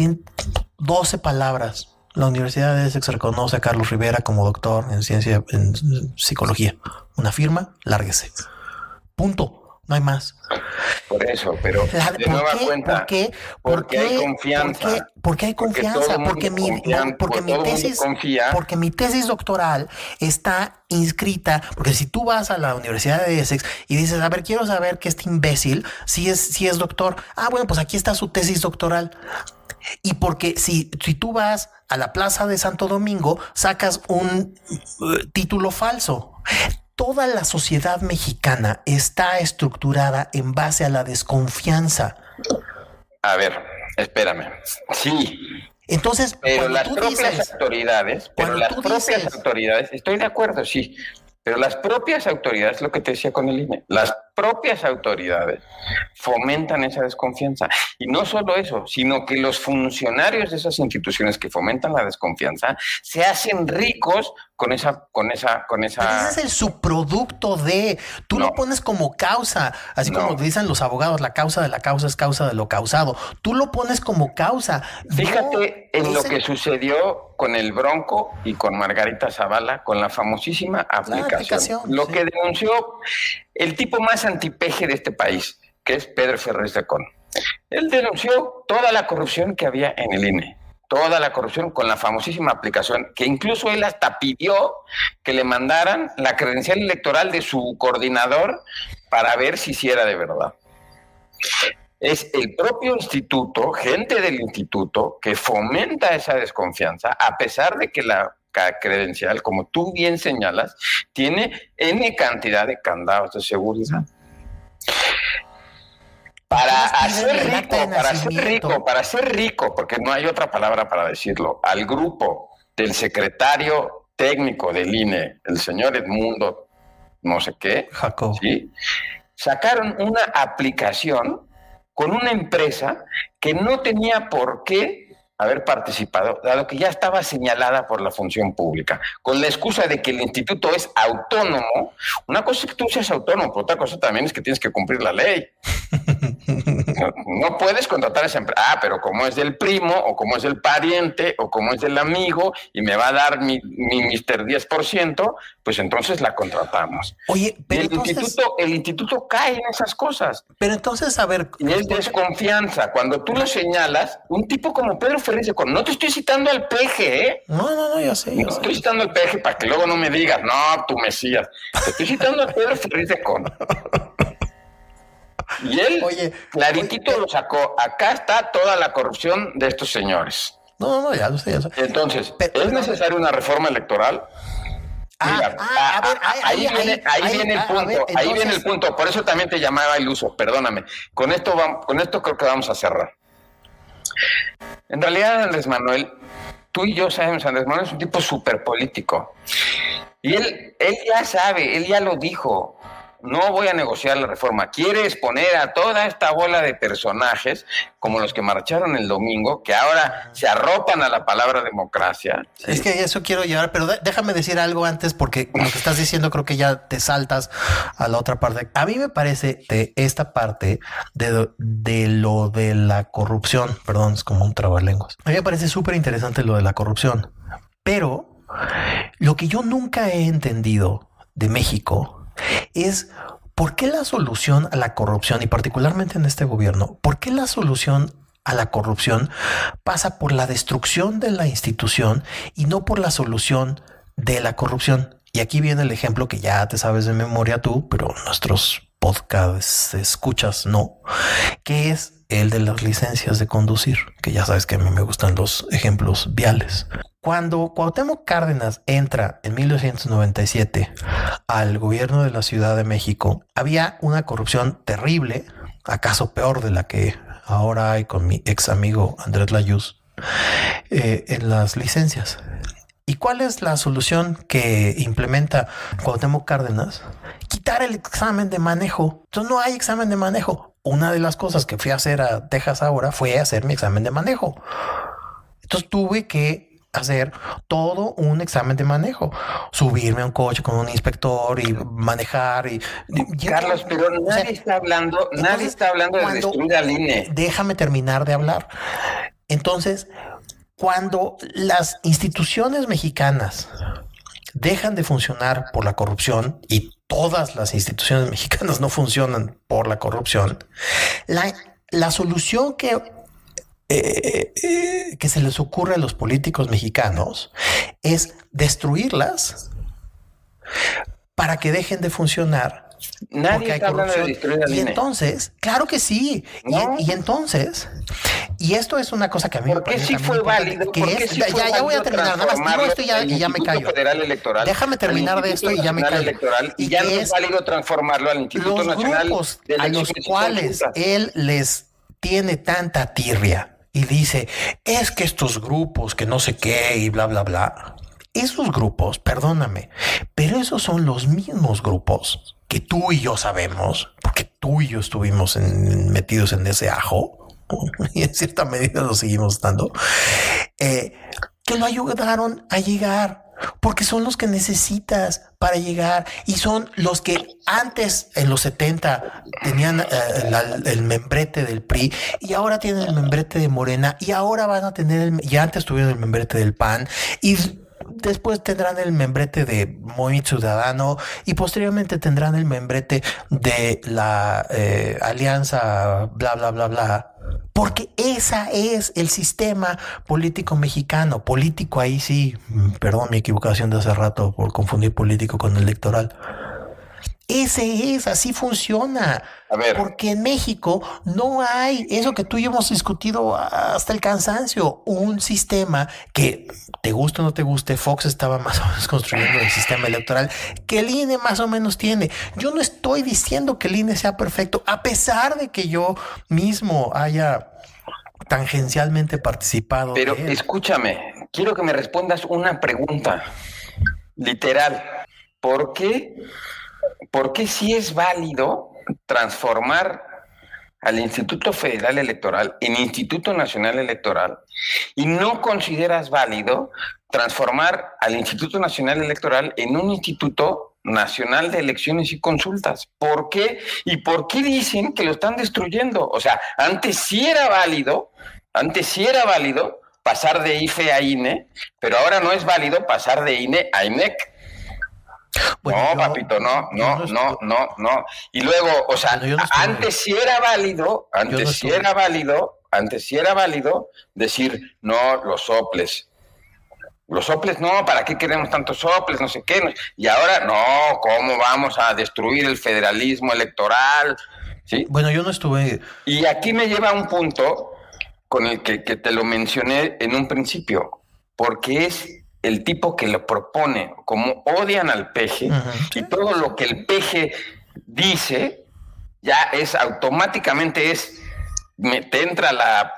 12 palabras. La Universidad de Essex reconoce a Carlos Rivera como doctor en ciencia, en psicología. Una firma, lárguese. Punto. No hay más. Por eso, pero de nueva cuenta. ¿Por qué? Porque hay confianza. Porque, hay confianza. Porque, mi, porque mi tesis, porque mi tesis doctoral está inscrita. Porque si tú vas a la Universidad de Essex y dices, a ver, quiero saber que este imbécil si es, si es doctor. Ah, bueno, pues aquí está su tesis doctoral. Y porque si, si tú vas a la Plaza de Santo Domingo, sacas un uh, título falso toda la sociedad mexicana está estructurada en base a la desconfianza. A ver, espérame. Sí. Entonces, pero las propias autoridades, pero las propias autoridades, estoy de acuerdo, sí, pero las propias autoridades, lo que te decía con el INE, las propias autoridades fomentan esa desconfianza. Y no solo eso, sino que los funcionarios de esas instituciones que fomentan la desconfianza se hacen ricos con esa, con esa, con esa. ese es el subproducto de. Tú lo pones como causa, así como dicen los abogados, la causa de la causa es causa de lo causado. Tú lo pones como causa. Fíjate en lo que sucedió con el Bronco y con Margarita Zavala, con la famosísima aplicación. Lo que denunció el tipo más antipeje de este país, que es Pedro Ferrer de Con. Él denunció toda la corrupción que había en el INE toda la corrupción con la famosísima aplicación, que incluso él hasta pidió que le mandaran la credencial electoral de su coordinador para ver si hiciera de verdad. Es el propio instituto, gente del instituto, que fomenta esa desconfianza, a pesar de que la credencial, como tú bien señalas, tiene N cantidad de candados de seguridad para hacer rico, para ser rico, para ser rico, porque no hay otra palabra para decirlo, al grupo del secretario técnico del INE, el señor Edmundo, no sé qué, ¿sí? sacaron una aplicación con una empresa que no tenía por qué haber participado, dado que ya estaba señalada por la función pública, con la excusa de que el instituto es autónomo. Una cosa es que tú seas autónomo, pero otra cosa también es que tienes que cumplir la ley. No puedes contratar a esa empresa. Ah, pero como es del primo, o como es del pariente, o como es del amigo, y me va a dar mi, mi Mister 10%, pues entonces la contratamos. Oye, pero el, instituto, el instituto cae en esas cosas. Pero entonces, a ver. Y es desconfianza. Cuando tú lo señalas, un tipo como Pedro Ferriz de Con, no te estoy citando al peje, ¿eh? No, no, no, yo sé. no estoy citando al peje para que luego no me digas, no, tú Mesías. Te estoy citando a Pedro Ferriz de Con. Y él, oye, claritito lo sacó. Acá está toda la corrupción de estos señores. No, no, ya lo sé, ya lo sé. Entonces, ¿es necesaria una reforma electoral? ahí, viene, el punto, ahí viene el punto, por eso también te llamaba iluso, perdóname. Con esto, vamos, con esto creo que vamos a cerrar. En realidad, Andrés Manuel, tú y yo sabemos, Andrés Manuel es un tipo súper político. Y él, él ya sabe, él ya lo dijo no voy a negociar la reforma. Quiere exponer a toda esta bola de personajes, como los que marcharon el domingo, que ahora se arropan a la palabra democracia. Es que eso quiero llevar, pero déjame decir algo antes, porque lo que estás diciendo creo que ya te saltas a la otra parte. A mí me parece de esta parte de, de lo de la corrupción, perdón, es como un trabalenguas. A mí me parece súper interesante lo de la corrupción, pero lo que yo nunca he entendido de México es por qué la solución a la corrupción, y particularmente en este gobierno, por qué la solución a la corrupción pasa por la destrucción de la institución y no por la solución de la corrupción. Y aquí viene el ejemplo que ya te sabes de memoria tú, pero nuestros podcasts escuchas no, que es el de las licencias de conducir, que ya sabes que a mí me gustan los ejemplos viales. Cuando Cuauhtémoc Cárdenas entra en 1997 al gobierno de la Ciudad de México, había una corrupción terrible, acaso peor de la que ahora hay con mi ex amigo Andrés Layuz, eh, en las licencias. ¿Y cuál es la solución que implementa Cuauhtémoc Cárdenas? Quitar el examen de manejo. Entonces no hay examen de manejo. Una de las cosas que fui a hacer a Texas ahora fue hacer mi examen de manejo. Entonces tuve que hacer todo un examen de manejo, subirme a un coche con un inspector y manejar y, Carlos, pero nadie está hablando, nadie está hablando de destruir al INE. Déjame terminar de hablar. Entonces, cuando las instituciones mexicanas dejan de funcionar por la corrupción y todas las instituciones mexicanas no funcionan por la corrupción, la, la solución que eh, eh, que se les ocurre a los políticos mexicanos es destruirlas para que dejen de funcionar. Nadie está hablando de destruir Y entonces, claro que sí. Y, entonces, y esto es una cosa que a mí me parece. sí fue válido? Que ya, ya voy a terminar. Nada más digo esto y ya, y ya me callo. Federal Electoral, Déjame terminar de esto y ya me callo. Electoral, y, ya no es válido transformarlo al Instituto los Nacional grupos a los cuales él les tiene tanta tirria y dice, es que estos grupos que no sé qué y bla, bla, bla. Esos grupos, perdóname, pero esos son los mismos grupos que tú y yo sabemos, porque tú y yo estuvimos metidos en ese ajo y en cierta medida lo seguimos estando, eh, que lo ayudaron a llegar porque son los que necesitas para llegar y son los que antes en los 70 tenían eh, el membrete del PRI y ahora tienen el membrete de Morena y ahora van a tener el, y antes tuvieron el membrete del PAN y después tendrán el membrete de Movimiento Ciudadano y posteriormente tendrán el membrete de la eh, alianza bla bla bla bla porque esa es el sistema político mexicano. Político ahí sí, mm, perdón mi equivocación de hace rato por confundir político con electoral. Ese es, así funciona. A ver. Porque en México no hay eso que tú y yo hemos discutido hasta el cansancio, un sistema que te guste o no te guste, Fox estaba más o menos construyendo el sistema electoral que el INE más o menos tiene. Yo no estoy diciendo que el INE sea perfecto, a pesar de que yo mismo haya tangencialmente participado. Pero escúchame, quiero que me respondas una pregunta literal. ¿Por qué? ¿Por qué sí es válido transformar al Instituto Federal Electoral en Instituto Nacional Electoral y no consideras válido transformar al Instituto Nacional Electoral en un instituto Nacional de Elecciones y Consultas. ¿Por qué? ¿Y por qué dicen que lo están destruyendo? O sea, antes sí era válido, antes sí era válido pasar de IFE a INE, pero ahora no es válido pasar de INE a INEC. No, papito, no, no, no, no, no. Y luego, o sea, antes sí era válido, antes sí era válido, antes sí era válido decir, no, los soples. Los soples, no, ¿para qué queremos tantos soples? No sé qué. Y ahora, no, ¿cómo vamos a destruir el federalismo electoral? ¿Sí? Bueno, yo no estuve. Y aquí me lleva a un punto con el que, te lo mencioné en un principio, porque es el tipo que lo propone, como odian al peje, y todo lo que el peje dice, ya es automáticamente es, me, te entra la,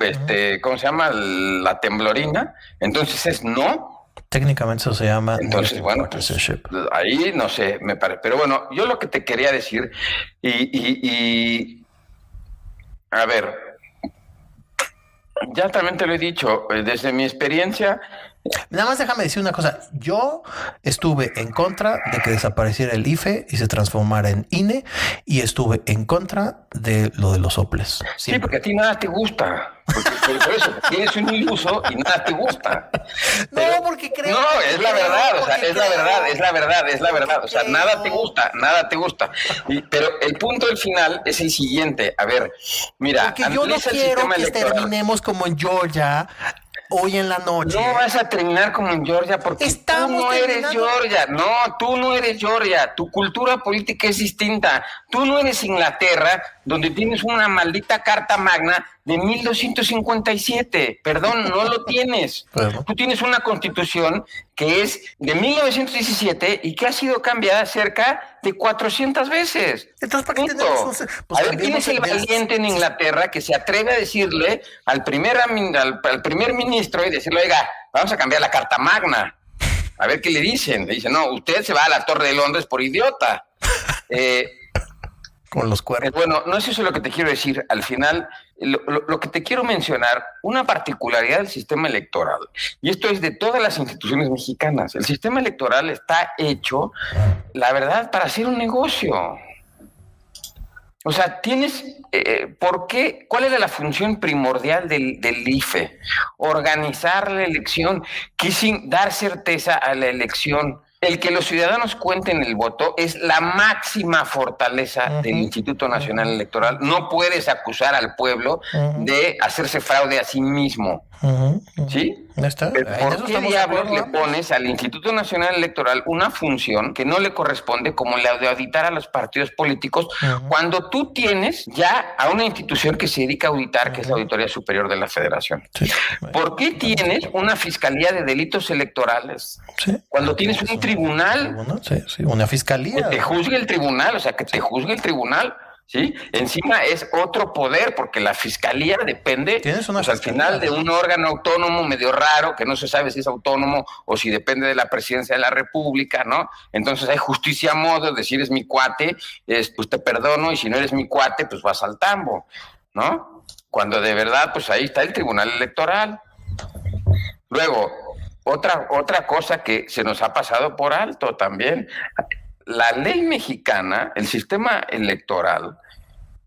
este, ¿cómo se llama? La temblorina, entonces es no. Técnicamente eso se llama. Entonces, bueno, pues, ahí no sé, me parece. Pero bueno, yo lo que te quería decir, y a ver, ya también te lo he dicho, eh, desde mi experiencia. Nada más déjame decir una cosa. Yo estuve en contra de que desapareciera el IFE y se transformara en INE y estuve en contra de lo de los soples. Sí, porque a ti nada te gusta. Porque, por eso, tienes un iluso y nada te gusta. no, porque creo. No, es la verdad, o sea, es la verdad, es la verdad, es la verdad. O sea, nada te gusta, nada te gusta. pero el punto del final es el siguiente. A ver, mira, porque yo no quiero que terminemos como en Georgia hoy en la noche. No vas a terminar como en Georgia porque tú no eres Georgia. No, tú no eres Georgia. Tu cultura política es distinta. Tú no eres Inglaterra, donde tienes una maldita carta magna de 1257. Perdón, no lo tienes. Tú tienes una constitución que es de 1917 y que ha sido cambiada cerca de 400 veces. Entonces, ¿para qué tenemos pues, a ver, ¿quién es el valiente en Inglaterra que se atreve a decirle al primer, al, primer ministro y decirle, oiga, vamos a cambiar la Carta Magna? A ver qué le dicen. Le dicen, no, usted se va a la Torre de Londres por idiota. Eh, cuernos. Bueno, no es eso lo que te quiero decir. Al final, lo, que te quiero mencionar, una particularidad del sistema electoral, y esto es de todas las instituciones mexicanas, el sistema electoral está hecho, la verdad, para hacer un negocio. O sea, tienes, eh, ¿por qué? ¿Cuál era la función primordial del, del, IFE? Organizar la elección, que sin dar certeza a la elección el que los ciudadanos cuenten el voto es la máxima fortaleza del Instituto Nacional Electoral. No puedes acusar al pueblo de hacerse fraude a sí mismo. ¿Sí? ¿Por qué diablos le pones al Instituto Nacional Electoral una función que no le corresponde como la de auditar a los partidos políticos cuando tú tienes ya a una institución que se dedica a auditar, que es la Auditoría Superior de la Federación? ¿Por qué tienes una Fiscalía de Delitos Electorales cuando tienes un tribunal? una fiscalía. Que te juzgue el tribunal, o sea, que te juzgue el tribunal. ¿Sí? Encima es otro poder, porque la fiscalía depende pues, al final de un órgano autónomo medio raro, que no se sabe si es autónomo o si depende de la presidencia de la República, ¿no? Entonces hay justicia a modo, decir es mi cuate, es, pues te perdono, y si no eres mi cuate, pues vas al tambo, ¿no? Cuando de verdad, pues ahí está el Tribunal Electoral. Luego, otra, otra cosa que se nos ha pasado por alto también, la ley mexicana, el sistema electoral,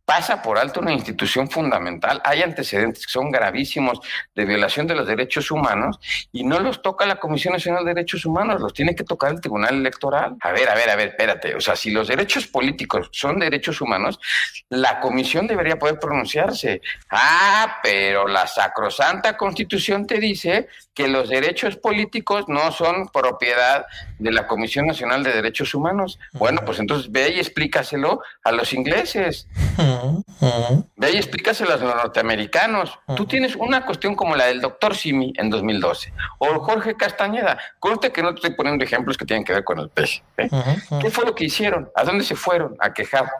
pasa por alto una institución fundamental. Hay antecedentes que son gravísimos de violación de los derechos humanos y no los toca la Comisión Nacional de Derechos Humanos, los tiene que tocar el Tribunal Electoral. A ver, a ver, a ver, espérate. O sea, si los derechos políticos son derechos humanos, la Comisión debería poder pronunciarse. Ah, pero la sacrosanta Constitución te dice que los derechos políticos no son propiedad de la Comisión Nacional de Derechos Humanos. Bueno, pues entonces ve y explícaselo a los ingleses. Ve y explícaselo a los norteamericanos. Tú tienes una cuestión como la del doctor Simi en 2012 o Jorge Castañeda. Conste que no te estoy poniendo ejemplos que tienen que ver con el pez. ¿eh? ¿Qué fue lo que hicieron? ¿A dónde se fueron? A quejar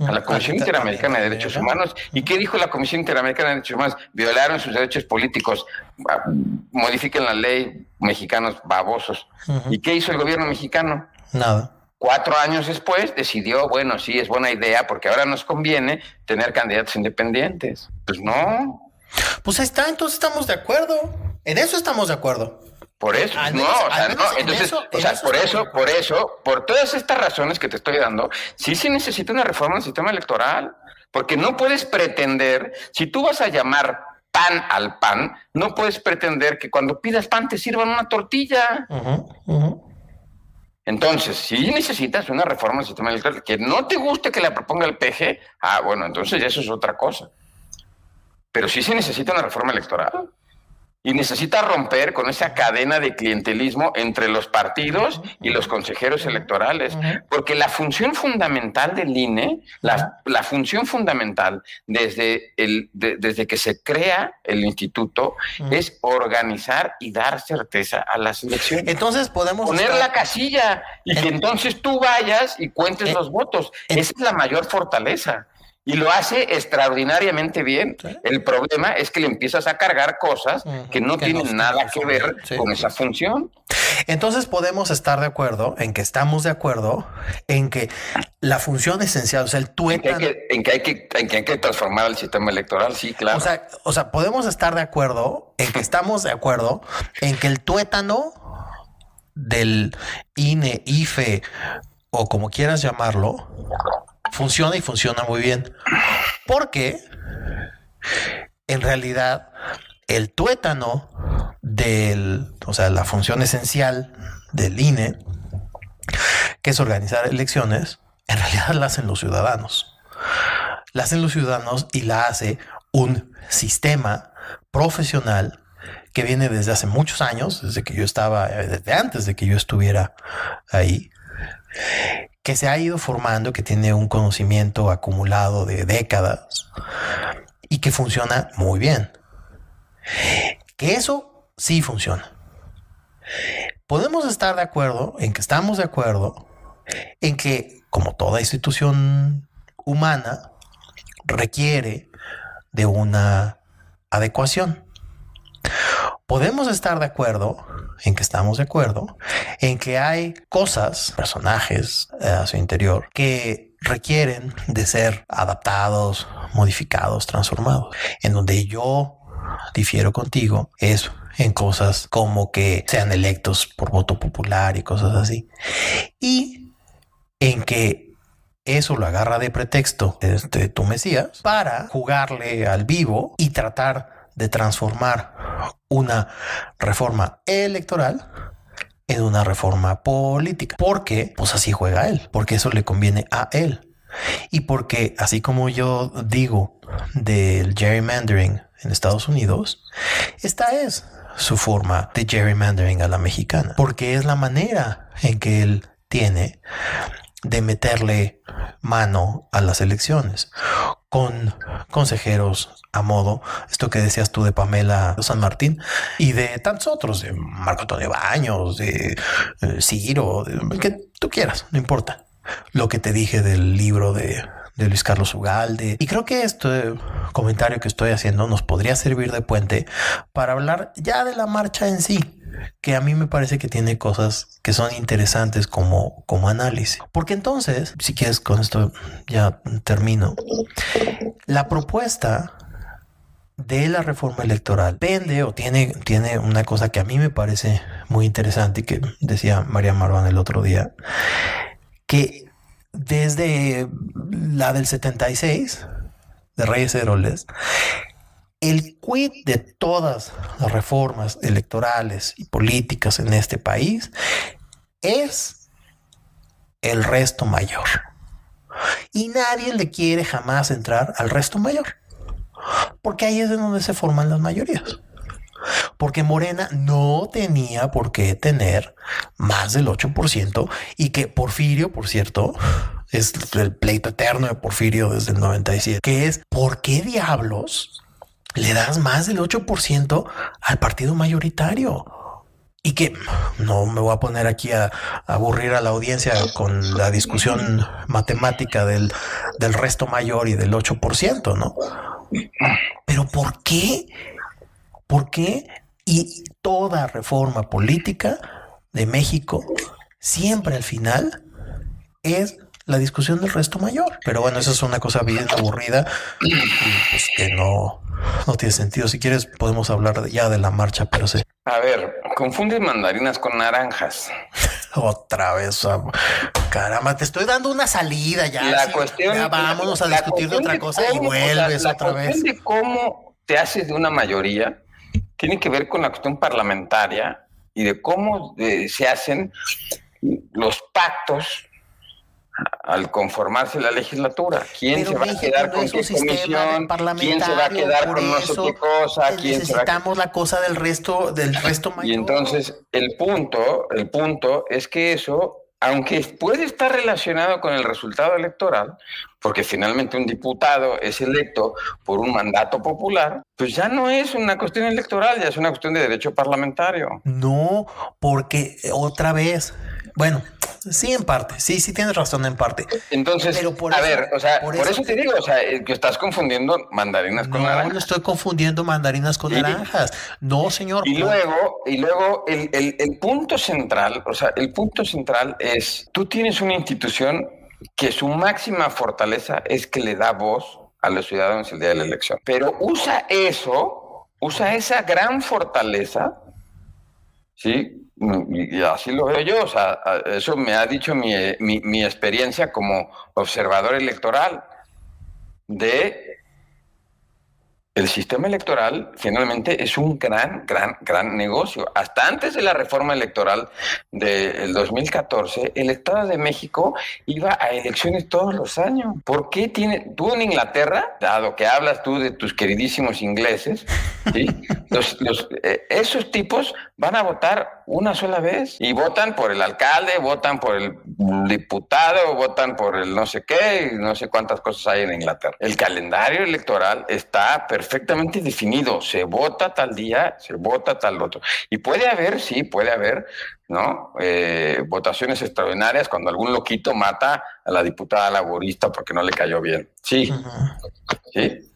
a la Comisión Interamericana de Derechos Humanos. ¿Y qué dijo la Comisión Interamericana de Derechos Humanos? Violaron sus derechos políticos, ah, modifiquen la ley, mexicanos babosos. ¿Y qué hizo el gobierno mexicano? Nada. Cuatro años después decidió, bueno, sí, es buena idea porque ahora nos conviene tener candidatos independientes. Pues no. Pues ahí está, entonces estamos de acuerdo. En eso estamos de acuerdo. Por eso, no, o sea, no, entonces, o sea, por eso, por eso, por todas estas razones que te estoy dando, sí se necesita una reforma del sistema electoral, porque no puedes pretender, si tú vas a llamar pan al pan, no puedes pretender que cuando pidas pan te sirvan una tortilla. Entonces, si necesitas una reforma del sistema electoral que no te guste que la proponga el PG, ah, bueno, entonces eso es otra cosa. Pero sí se necesita una reforma electoral y necesita romper con esa cadena de clientelismo entre los partidos y los consejeros electorales, porque la función fundamental del INE, la, función fundamental desde, el, desde que se crea el instituto es organizar y dar certeza a las elecciones. Entonces podemos poner la casilla y que entonces tú vayas y cuentes los votos. Esa es la mayor fortaleza y lo hace extraordinariamente bien. El problema es que le empiezas a cargar cosas que no tienen nada que ver con esa función. Entonces podemos estar de acuerdo en que estamos de acuerdo en que la función esencial, o sea, el tuétano... En que hay que, en que, hay que, transformar el sistema electoral, sí, claro. O sea, o sea, podemos estar de acuerdo en que estamos de acuerdo en que el tuétano del INE, IFE o como quieras llamarlo, funciona y funciona muy bien. Porque en realidad el tuétano del, o sea, la función esencial del INE, que es organizar elecciones, en realidad la hacen los ciudadanos. La hacen los ciudadanos y la hace un sistema profesional que viene desde hace muchos años, desde que yo estaba, desde antes de que yo estuviera ahí, que se ha ido formando, que tiene un conocimiento acumulado de décadas y que funciona muy bien. Que eso sí funciona. Podemos estar de acuerdo en que estamos de acuerdo en que, como toda institución humana, requiere de una adecuación. Podemos estar de acuerdo en que estamos de acuerdo en que hay cosas, personajes eh, a su interior que requieren de ser adaptados, modificados, transformados. En donde yo difiero contigo es en cosas como que sean electos por voto popular y cosas así. Y en que eso lo agarra de pretexto este, tu Mesías para jugarle al vivo y tratar de transformar una reforma electoral en una reforma política. Porque, pues así juega él, porque eso le conviene a él. Y porque, así como yo digo del gerrymandering en Estados Unidos, esta es su forma de gerrymandering a la mexicana, porque es la manera en que él tiene de meterle mano a las elecciones con consejeros a modo, esto que decías tú de Pamela San Martín y de tantos otros, de Marco Antonio Baños, de eh, Ciro, de, que tú quieras, no importa. Lo que te dije del libro de, de Luis Carlos Ugalde. Y creo que este comentario que estoy haciendo nos podría servir de puente para hablar ya de la marcha en sí que a mí me parece que tiene cosas que son interesantes como, como análisis. Porque entonces, si quieres, con esto ya termino. La propuesta de la reforma electoral vende o tiene, tiene una cosa que a mí me parece muy interesante y que decía María Marván el otro día, que desde la del 76 de Reyes Heroles, el quid de todas las reformas electorales y políticas en este país es el resto mayor. Y nadie le quiere jamás entrar al resto mayor. Porque ahí es de donde se forman las mayorías. Porque Morena no tenía por qué tener más del 8% y que Porfirio, por cierto, es el pleito eterno de Porfirio desde el 97, que es ¿por qué diablos le das más del 8% al partido mayoritario. Y que no me voy a poner aquí a, aburrir a la audiencia con la discusión matemática del, del resto mayor y del 8%, ¿no? Pero ¿por qué? ¿Por qué? Y toda reforma política de México siempre al final es la discusión del resto mayor. Pero bueno, eso es una cosa bien aburrida y pues que no, no tiene sentido. Si quieres, podemos hablar ya de la marcha, pero sé. A ver, confundes mandarinas con naranjas. Otra vez, caramba, te estoy dando una salida ya. La cuestión, ya vámonos a discutir de otra cosa y vuelves otra vez. de cómo te haces de una mayoría tiene que ver con la cuestión parlamentaria y de cómo eh, se hacen los pactos al conformarse la legislatura. ¿Quién se va a quedar con qué comisión? ¿Quién se va a quedar con no sé qué cosa? ¿Quién necesitamos la cosa del resto, del resto mayor. Y entonces el punto, el punto es que eso aunque puede estar relacionado con el resultado electoral, porque finalmente un diputado es electo por un mandato popular, pues ya no es una cuestión electoral, ya es una cuestión de derecho parlamentario. No, porque otra vez, bueno, sí, en parte, sí, sí tienes razón en parte. Entonces, a ver, o sea, por, eso, te digo, o sea, eh, que estás confundiendo mandarinas con naranjas. No, estoy confundiendo mandarinas con naranjas. No, señor. Y luego, y luego el, el punto central, o sea, el punto central es, tú tienes una institución que su máxima fortaleza es que le da voz a los ciudadanos el día de la elección. Pero usa eso, usa esa gran fortaleza, ¿sí? Y así lo veo yo, o sea, eso me ha dicho mi, mi, mi experiencia como observador electoral de el sistema electoral finalmente es un gran, gran, gran negocio. Hasta antes de la reforma electoral del 2014, el Estado de México iba a elecciones todos los años. ¿Por qué tiene, tú en Inglaterra, dado que hablas tú de tus queridísimos ingleses, los, eh, esos tipos van a votar una sola vez y votan por el alcalde, votan por el diputado, votan por el no sé qué, no sé cuántas cosas hay en Inglaterra. El calendario electoral está perfecto perfectamente definido. Se vota tal día, se vota tal otro. Y puede haber, sí, puede haber, ¿no? Eh, votaciones extraordinarias cuando algún loquito mata a la diputada laborista porque no le cayó bien. Sí. Sí.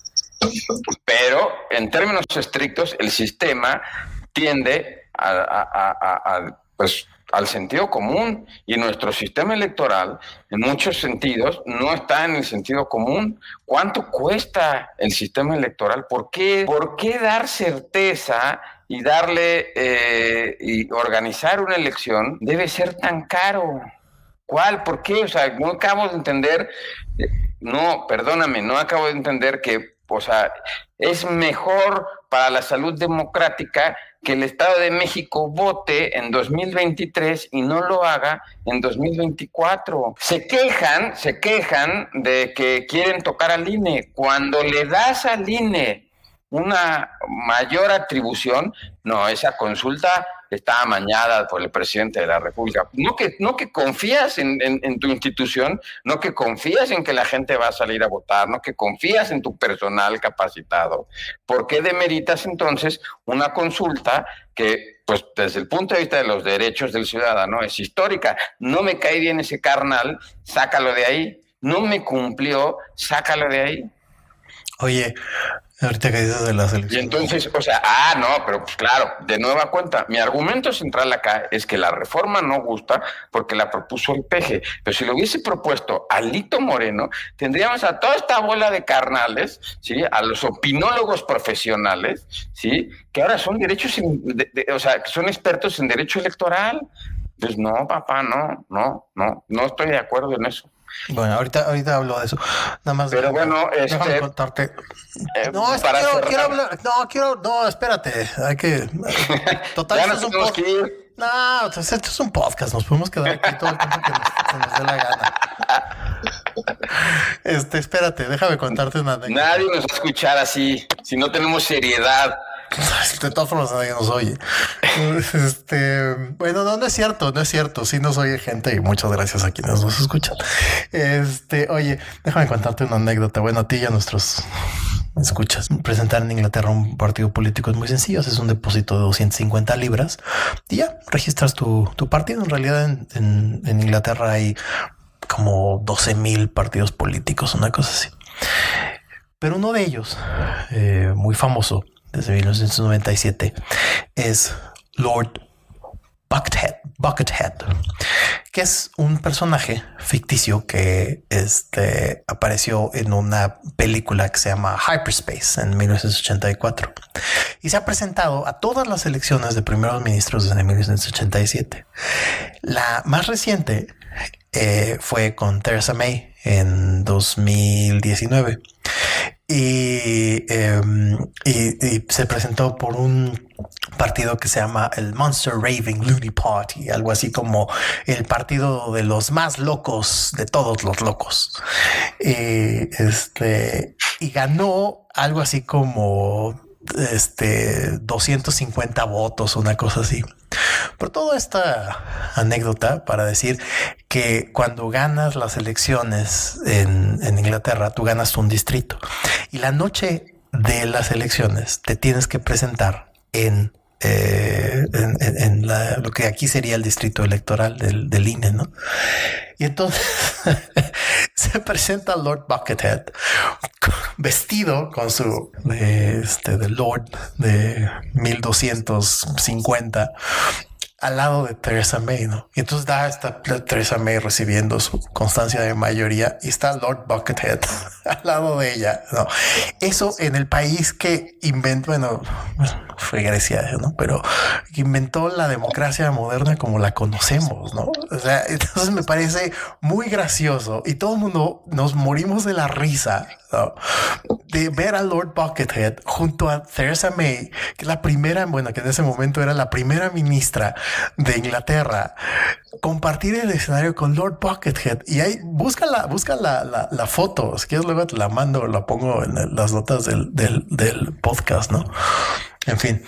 Pero en términos estrictos, el sistema tiende a, pues, al sentido común y nuestro sistema electoral en muchos sentidos no está en el sentido común. ¿Cuánto cuesta el sistema electoral? ¿Por qué, por qué dar certeza y darle eh, y organizar una elección debe ser tan caro? ¿Cuál? ¿Por qué? O sea, no acabo de entender, eh, no, perdóname, no acabo de entender que, o sea, es mejor para la salud democrática que el Estado de México vote en 2023 y no lo haga en 2024. Se quejan, se quejan de que quieren tocar al INE. Cuando le das al INE una mayor atribución, no, esa consulta está amañada por el presidente de la República. No que, no que confías en, tu institución, no que confías en que la gente va a salir a votar, no que confías en tu personal capacitado. ¿Por qué demeritas entonces una consulta que, pues desde el punto de vista de los derechos del ciudadano, es histórica? No me cae bien ese carnal, sácalo de ahí. No me cumplió, sácalo de ahí. Oye, Ahorita que dices de la selección. Y entonces, o sea, ah, no, pero pues claro, de nueva cuenta, mi argumento central acá es que la reforma no gusta porque la propuso el peje. Pero si lo hubiese propuesto Alito Moreno, tendríamos a toda esta bola de carnales, ¿sí? A los opinólogos profesionales, ¿sí? Que ahora son derechos, o sea, que son expertos en derecho electoral. Pues no, papá, no, no, no, no estoy de acuerdo en eso. Bueno, ahorita, ahorita hablo de eso. Nada más. Pero bueno, este, contarte. Eh, no, es quiero, quiero, hablar. No, quiero. No, espérate. Hay que. Total, esto es un podcast. No, esto es un podcast. Nos podemos quedar aquí todo el tiempo que nos, dé la gana. Este, espérate, déjame contarte una. Nadie nos va a escuchar así si no tenemos seriedad. De todas formas nadie nos oye. Este, bueno, no, no es cierto, no es cierto. Sí nos oye gente y muchas gracias a quienes nos escuchan. Este, oye, déjame contarte una anécdota. Bueno, a ti y a nuestros escuchas. Presentar en Inglaterra un partido político es muy sencillo. Es un depósito de 250 libras y ya registras tu, partido. En realidad en, Inglaterra hay como 12 mil partidos políticos, una cosa así. Pero uno de ellos, eh, muy famoso, desde 1997 es Lord Buckethead, Buckethead, que es un personaje ficticio que este, apareció en una película que se llama Hyperspace en 1984 y se ha presentado a todas las elecciones de primeros ministros desde 1987. La más reciente eh, fue con Theresa May en 2019 em, y, se presentó por un partido que se llama el Monster Raving Looney Party, algo así como el partido de los más locos de todos los locos. Y, este, y ganó algo así como este 250 votos, una cosa así. Por toda esta anécdota para decir que cuando ganas las elecciones en, Inglaterra, tú ganas un distrito. Y la noche de las elecciones te tienes que presentar en eh, en, lo que aquí sería el distrito electoral del, del INE, ¿no? Y entonces se presenta Lord Buckethead vestido con su este, de Lord de 1250 al lado de Theresa May, ¿no? Y entonces da esta Theresa May recibiendo su constancia de mayoría y está Lord Buckethead al lado de ella, ¿no? Eso en el país que inventó, bueno, fue Grecia, ¿no? Pero inventó la democracia moderna como la conocemos, ¿no? O sea, entonces me parece muy gracioso y todo el mundo nos morimos de la risa de ver a Lord Buckethead junto a Theresa May, que la primera, bueno, que en ese momento era la primera ministra de Inglaterra, compartir el escenario con Lord Buckethead. Y ahí busca la, busca la, la, foto. Si quieres, luego te la mando, la pongo en las notas del, del, del podcast, ¿no? En fin.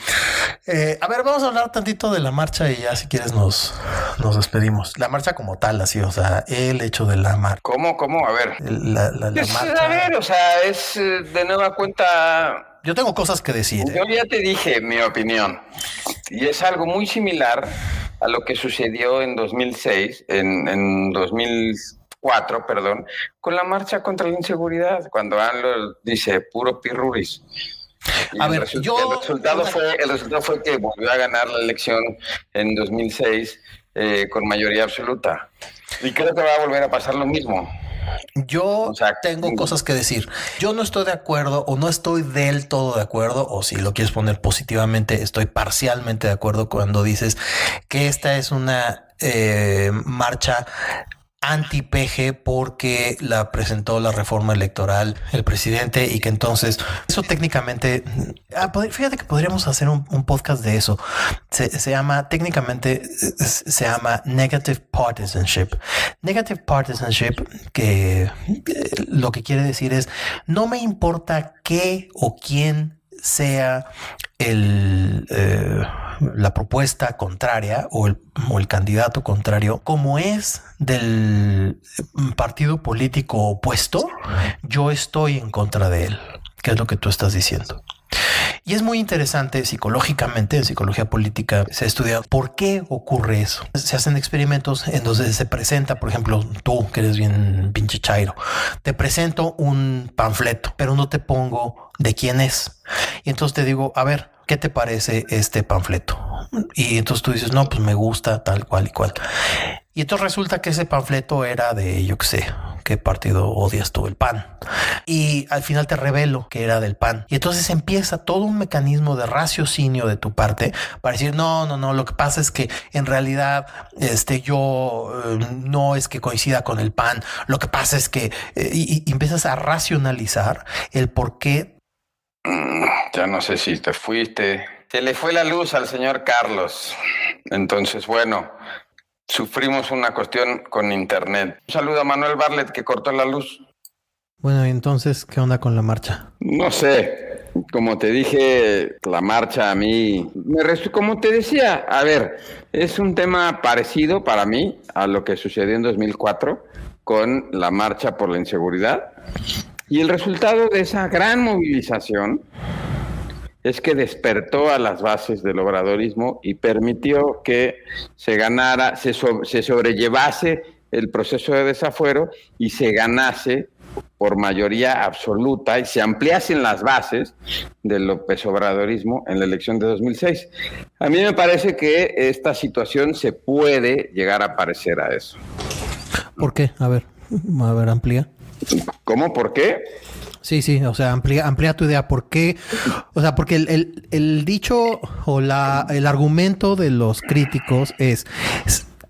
Eh, a ver, vamos a hablar tantito de la marcha y ya si quieres nos, nos despedimos. La marcha como tal, así, o sea, el hecho de la marcha. ¿Cómo? ¿Cómo? A ver. La, marcha. A ver, o sea, es eh, de nueva cuenta. Yo tengo cosas que decir. Yo ya te dije mi opinión. Y es algo muy similar a lo que sucedió en 2006, en, en 2004, perdón, con la marcha contra la inseguridad, cuando ANLO dice puro pirruris. A ver, el, yo... el, resultado fue, el resultado fue que volvió a ganar la elección en 2006 eh, con mayoría absoluta. Y creo que va a volver a pasar lo mismo. Yo tengo cosas que decir. Yo no estoy de acuerdo o no estoy del todo de acuerdo, o si lo quieres poner positivamente, estoy parcialmente de acuerdo cuando dices que esta es una eh, marcha anti-PG porque la presentó la reforma electoral el presidente y que entonces eso técnicamente, ah, fíjate que podríamos hacer un, podcast de eso. Se, llama, técnicamente se llama negative partisanship. Negative partisanship que eh, lo que quiere decir es no me importa qué o quién sea el... Eh, la propuesta contraria o el, candidato contrario, como es del partido político opuesto, yo estoy en contra de él, que es lo que tú estás diciendo. Y es muy interesante psicológicamente, en psicología política se ha estudiado por qué ocurre eso. Se hacen experimentos en donde se presenta, por ejemplo, tú que eres bien pinche chairo, te presento un panfleto, pero no te pongo de quién es. Y entonces te digo, a ver, ¿qué te parece este panfleto? Y entonces tú dices, no, pues me gusta tal cual y cual. Y entonces resulta que ese panfleto era de, yo qué sé, qué partido odias tú, el PAN. Y al final te revelo que era del PAN. Y entonces empieza todo un mecanismo de raciocinio de tu parte para decir, no, no, no, lo que pasa es que en realidad este, yo eh, no es que coincida con el PAN, lo que pasa es que eh, y empiezas a racionalizar el por qué ya no sé si te fuiste. Se le fue la luz al señor Carlos. Entonces, bueno, sufrimos una cuestión con internet. Un saludo a Manuel Barlet que cortó la luz. Bueno, y entonces, ¿qué onda con la marcha? No sé. Como te dije, la marcha a mí, me como te decía, a ver, es un tema parecido para mí a lo que sucedió en 2004 con la marcha por la inseguridad. Y el resultado de esa gran movilización es que despertó a las bases del obradorismo y permitió que se ganara, se, se sobrellevase el proceso de desafuero y se ganase por mayoría absoluta y se ampliasen las bases del López Obradorismo en la elección de 2006. A mí me parece que esta situación se puede llegar a parecer a eso. ¿Por qué? A ver, a ver, amplía. ¿Cómo? ¿Por qué? Sí, sí, o sea, amplía, amplía tu idea. ¿Por qué? O sea, porque el, el dicho o la, el argumento de los críticos es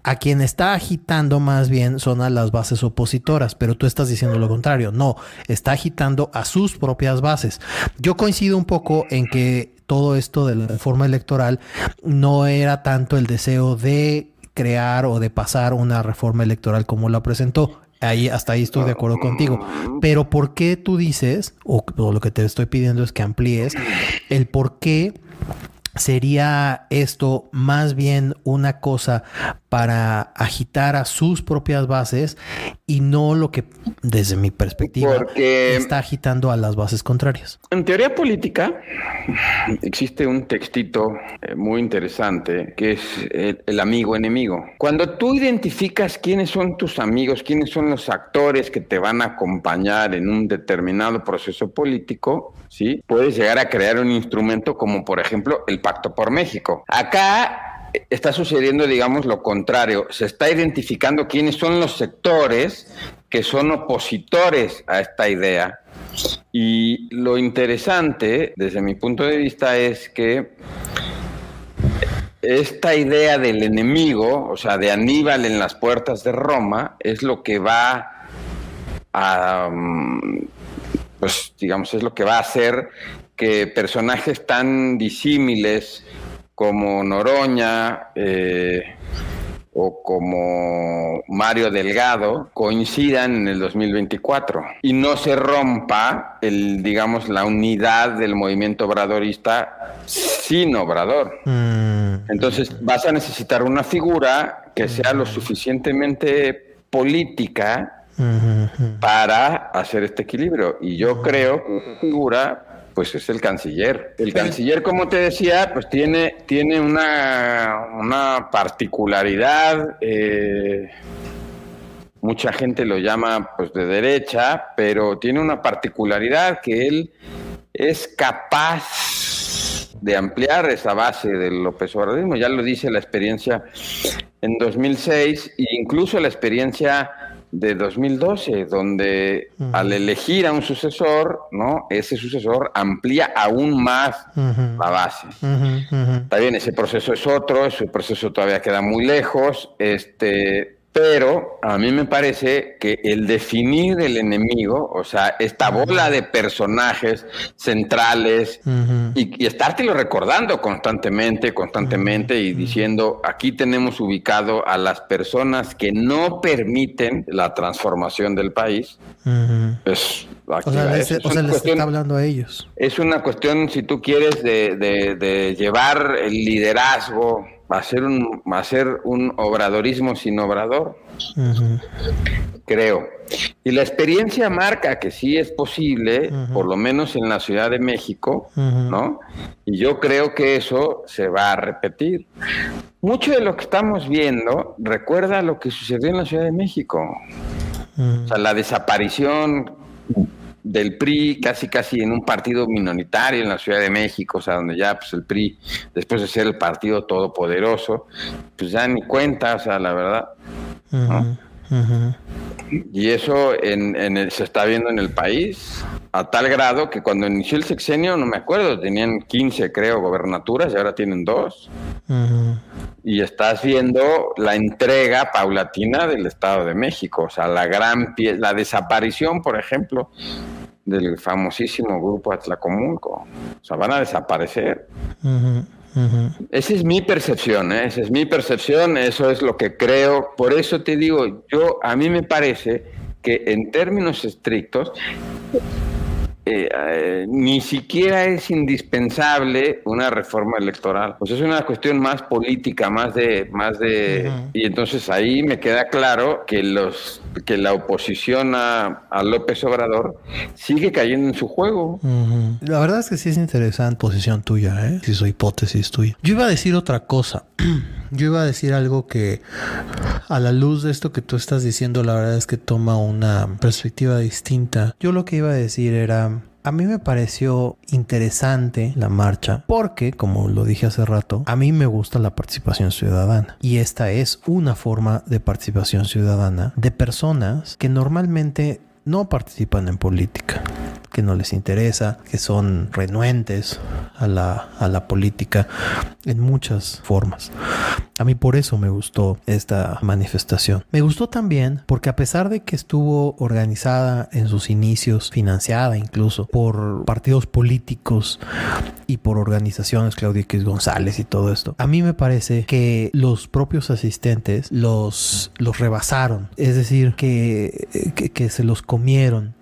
a quien está agitando más bien son a las bases opositoras, pero tú estás diciendo lo contrario. No, está agitando a sus propias bases. Yo coincido un poco en que todo esto de la reforma electoral no era tanto el deseo de crear o de pasar una reforma electoral como la presentó. Ahí, hasta ahí estoy de acuerdo contigo. Pero ¿por qué tú dices, o, o lo que te estoy pidiendo es que amplíes, el por qué sería esto más bien una cosa para agitar a sus propias bases y no lo que desde mi perspectiva está agitando a las bases contrarias. En teoría política existe un textito eh, muy interesante que es el, amigo enemigo. Cuando tú identificas quiénes son tus amigos, quiénes son los actores que te van a acompañar en un determinado proceso político, ¿sí? Puedes llegar a crear un instrumento como por ejemplo el Pacto por México. Acá está sucediendo, digamos, lo contrario. Se está identificando quiénes son los sectores que son opositores a esta idea. Y lo interesante, desde mi punto de vista, es que esta idea del enemigo, o sea, de Aníbal en las puertas de Roma, es lo que va a, mm, pues digamos, es lo que va a hacer que personajes tan disímiles, como Noroña eh, o como Mario Delgado coincidan en el 2024 y no se rompa el digamos la unidad del movimiento obradorista sin obrador. Mm. Entonces vas a necesitar una figura que sea lo suficientemente política para hacer este equilibrio. Y yo creo que una figura pues es el canciller. El canciller, como te decía, pues tiene, tiene una, una particularidad. Eh, mucha gente lo llama pues de derecha, pero tiene una particularidad que él es capaz de ampliar esa base del López Obrador. Ya lo dice la experiencia en 2006 e incluso la experiencia de 2012, donde al elegir a un sucesor, ¿no? Ese sucesor amplía aún más la base. Está bien, ese proceso es otro, ese proceso todavía queda muy lejos, este, pero a mí me parece que el definir el enemigo, o sea, esta bola de personajes centrales y, estártelo recordando constantemente, constantemente y diciendo, aquí tenemos ubicado a las personas que no permiten la transformación del país, pues, o sea, les, está hablando a ellos. Es una cuestión, si tú quieres, de, de llevar el liderazgo hacer un, hacer un obradorismo sin obrador. Creo. Y la experiencia marca que sí es posible, por lo menos en la Ciudad de México, ¿no? Y yo creo que eso se va a repetir. Mucho de lo que estamos viendo recuerda lo que sucedió en la Ciudad de México. O sea, la desaparición del PRI casi casi en un partido minoritario en la Ciudad de México, o sea, donde ya pues el PRI, después de ser el partido todopoderoso, pues ya ni cuenta, o sea, la verdad. Y eso en, se está viendo en el país a tal grado que cuando inició el sexenio, no me acuerdo, tenían 15 creo gobernaturas y ahora tienen dos. Y estás viendo la entrega paulatina del Estado de México, o sea, la gran la desaparición, por ejemplo, del famosísimo grupo Atlacomulco. O sea, van a desaparecer. Esa es mi percepción, ¿eh? esa es mi percepción, eso es lo que creo. Por eso te digo, yo a mí me parece que en términos estrictos eh, eh, ni siquiera es indispensable una reforma electoral. Pues es una cuestión más política, más de, más de, y entonces ahí me queda claro que los que la oposición a, López Obrador sigue cayendo en su juego. La verdad es que sí es interesante posición tuya, ¿eh? si su hipótesis tuya. Yo iba a decir otra cosa. Yo iba a decir algo que a la luz de esto que tú estás diciendo, la verdad es que toma una perspectiva distinta. Yo lo que iba a decir era, a mí me pareció interesante la marcha porque, como lo dije hace rato, a mí me gusta la participación ciudadana. Y esta es una forma de participación ciudadana de personas que normalmente no participan en política, que no les interesa, que son renuentes a la, a la política en muchas formas. A mí por eso me gustó esta manifestación. Me gustó también porque a pesar de que estuvo organizada en sus inicios, financiada incluso por partidos políticos y por organizaciones, Claudia X González y todo esto, a mí me parece que los propios asistentes los, los rebasaron. Es decir, que, que, se los comieron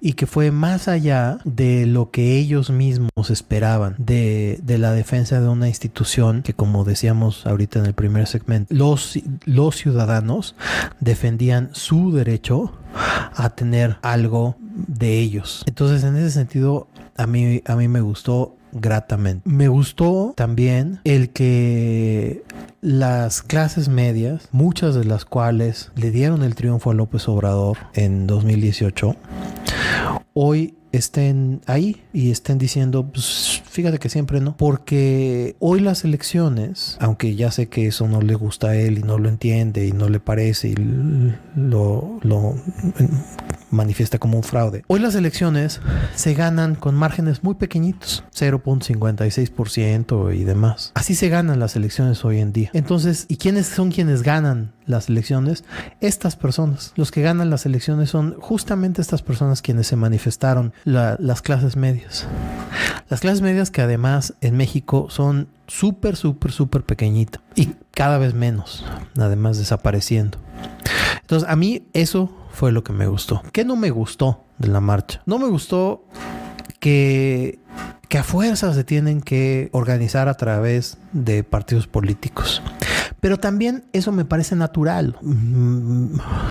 y que fue más allá de lo que ellos mismos esperaban de, la defensa de una institución que como decíamos ahorita en el primer segmento, los, los ciudadanos defendían su derecho a tener algo de ellos. Entonces en ese sentido a mí, a mí me gustó gratamente. Me gustó también el que las clases medias, muchas de las cuales le dieron el triunfo a López Obrador en 2018, hoy estén ahí y estén diciendo, pues fíjate que siempre no, porque hoy las elecciones, aunque ya sé que eso no le gusta a él y no lo entiende y no le parece y lo, lo manifiesta como un fraude, hoy las elecciones se ganan con márgenes muy pequeñitos, 0.56% y demás. Así se ganan las elecciones hoy en día. Entonces, ¿y quiénes son quienes ganan las elecciones? Estas personas. Los que ganan las elecciones son justamente estas personas quienes se manifestaron las clases medias. Las clases medias que además en México son súper, súper, súper pequeñitas y cada vez menos, además desapareciendo. Entonces a mí eso fue lo que me gustó. ¿Qué no me gustó de la marcha? No me gustó que, que a fuerzas se tienen que organizar a través de partidos políticos. Pero también eso me parece natural.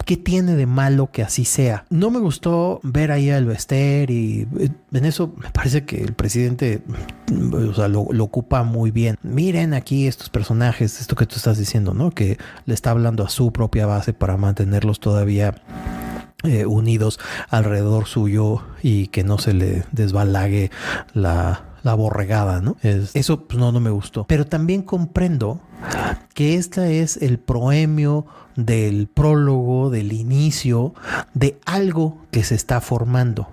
¿Qué tiene de malo que así sea? No me gustó ver ahí al Bester y eh, en eso me parece que el presidente lo, ocupa muy bien. Miren aquí estos personajes, esto que tú estás diciendo, ¿no? Que le está hablando a su propia base para mantenerlos todavía eh, unidos alrededor suyo y que no se le desbalague la, borregada, ¿no? eso pues, no, no me gustó. Pero también comprendo que este es el proemio del prólogo, del inicio de algo que se está formando.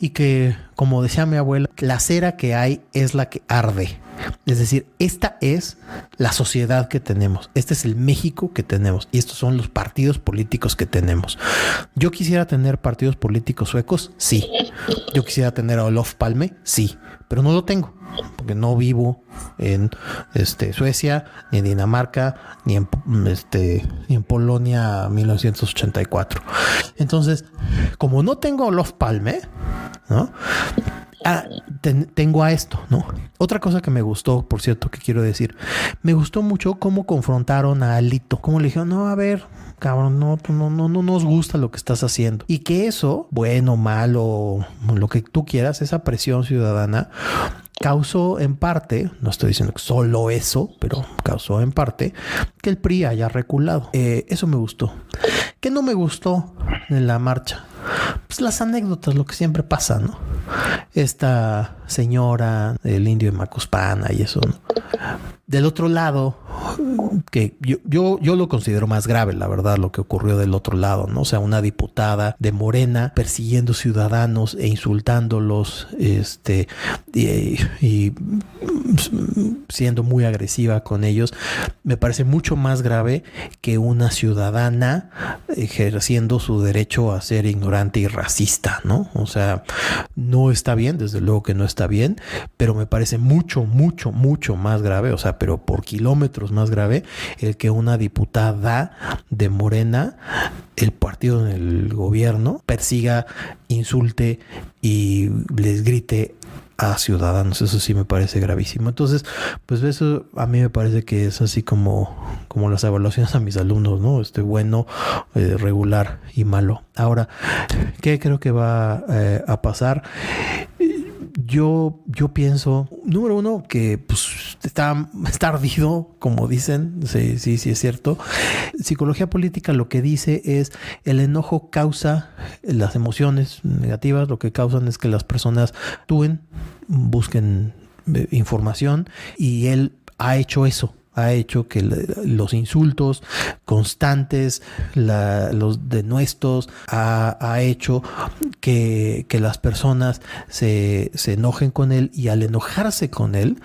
Y que, como decía mi abuela, la cera que hay es la que arde. Es decir, esta es la sociedad que tenemos, este es el México que tenemos y estos son los partidos políticos que tenemos. Yo quisiera tener partidos políticos suecos, sí. Yo quisiera tener a Olof Palme, sí, pero no lo tengo porque no vivo en este, Suecia, ni en Dinamarca, ni en, este, ni en Polonia 1984. Entonces, como no tengo Olof Palme, ¿no? Ah, tengo a esto, ¿no? Otra cosa que me gustó, por cierto, que quiero decir, me gustó mucho cómo confrontaron a Alito, cómo le dijeron, no, a ver, cabrón, no, no, no, no nos gusta lo que estás haciendo. Y que eso, bueno, malo, lo que tú quieras, esa presión ciudadana, causó en parte, no estoy diciendo que solo eso, pero causó en parte que el PRI haya reculado. Eh, eso me gustó. ¿Qué no me gustó en la marcha? Pues las anécdotas, lo que siempre pasa, ¿no? Esta señora, el indio de Macuspana y eso. Del otro lado, que yo, yo, yo lo considero más grave, la verdad, lo que ocurrió del otro lado, ¿no? O sea, una diputada de Morena persiguiendo ciudadanos e insultándolos, este, y, siendo muy agresiva con ellos, me parece mucho más grave que una ciudadana ejerciendo su derecho a ser ignorante y racista, ¿no? O sea, no está bien, desde luego que no está bien, pero me parece mucho, mucho, mucho más grave, o sea, pero por kilómetros más grave, el que una diputada de Morena, el partido en el gobierno, persiga, insulte y les grite a ciudadanos. Eso sí me parece gravísimo. Entonces, pues eso a mí me parece que es así como, como las evaluaciones a mis alumnos, ¿no? Este bueno, eh, regular y malo. Ahora, ¿qué creo que va eh, a pasar? Yo, yo pienso, número uno, que pues, está, está ardido, como dicen, sí, sí, sí es cierto. Psicología política lo que dice es el enojo causa las emociones negativas, lo que causan es que las personas actúen, busquen eh, información y él ha hecho eso ha hecho que los insultos constantes, los denuestos, ha, ha hecho que, las personas se, enojen con él y al enojarse con él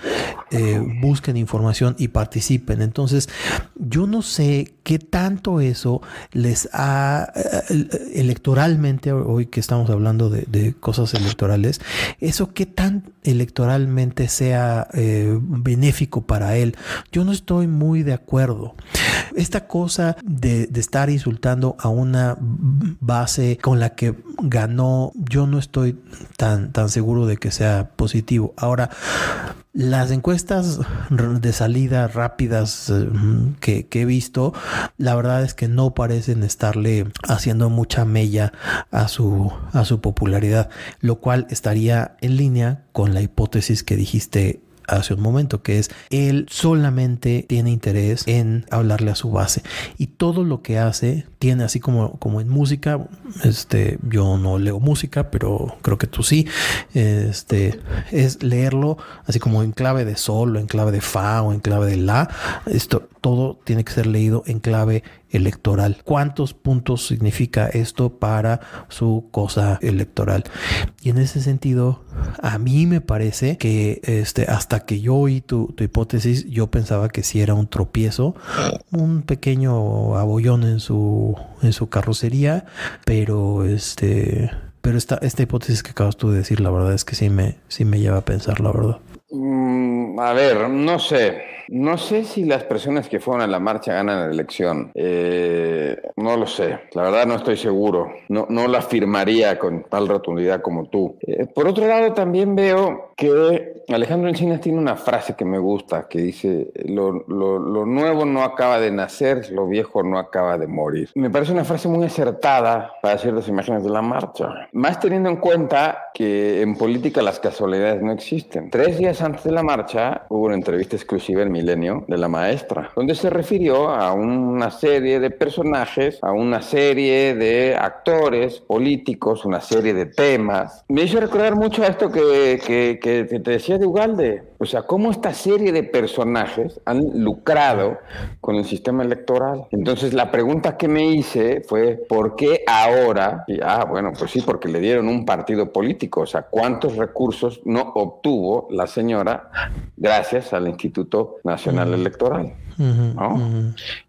eh, busquen información y participen. Entonces, yo no sé qué tanto eso les ha eh, electoralmente, hoy que estamos hablando de, cosas electorales, eso qué tan electoralmente sea eh, benéfico para él. Yo no estoy muy de acuerdo. Esta cosa de, estar insultando a una base con la que ganó, yo no estoy tan, tan seguro de que sea positivo. Ahora, las encuestas de salida rápidas eh, que, que, he visto, la verdad es que no parecen estarle haciendo mucha mella a su, a su popularidad, lo cual estaría en línea con la hipótesis que dijiste hace un momento, que es él solamente tiene interés en hablarle a su base. Y todo lo que hace tiene así como, como en música, este, yo no leo música, pero creo que tú sí, este, es leerlo así como en clave de sol o en clave de fa o en clave de la, esto todo tiene que ser leído en clave electoral. ¿Cuántos puntos significa esto para su cosa electoral? Y en ese sentido, a mí me parece que este, hasta que yo oí tu, hipótesis, yo pensaba que si era un tropiezo, un pequeño abollón en su, en su carrocería, pero este... Pero esta, esta hipótesis que acabas tú de decir, la verdad es que sí me, sí me lleva a pensar, la verdad. Mm, a ver, no sé. No sé si las personas que fueron a la marcha ganan la elección. Eh, no lo sé. La verdad no estoy seguro. No, no la afirmaría con tal rotundidad como tú. Eh, por otro lado, también veo que Alejandro Encinas tiene una frase que me gusta, que dice, lo, lo, nuevo no acaba de nacer, lo viejo no acaba de morir. Me parece una frase muy acertada para ciertas imágenes de la marcha. Más teniendo en cuenta que en política las casualidades no existen. Tres días antes de la marcha hubo una entrevista exclusiva en Milenio de la maestra, donde se refirió a una serie de personajes, a una serie de actores políticos, una serie de temas. Me hizo recordar mucho a esto que, que, que te decía de Ugalde. O sea, cómo esta serie de personajes han lucrado con el sistema electoral. Entonces, la pregunta que me hice fue, ¿por qué ahora? Y, ah, bueno, pues sí, porque le dieron un partido político. O sea, ¿cuántos recursos no obtuvo la señora gracias al Instituto Nacional Electoral?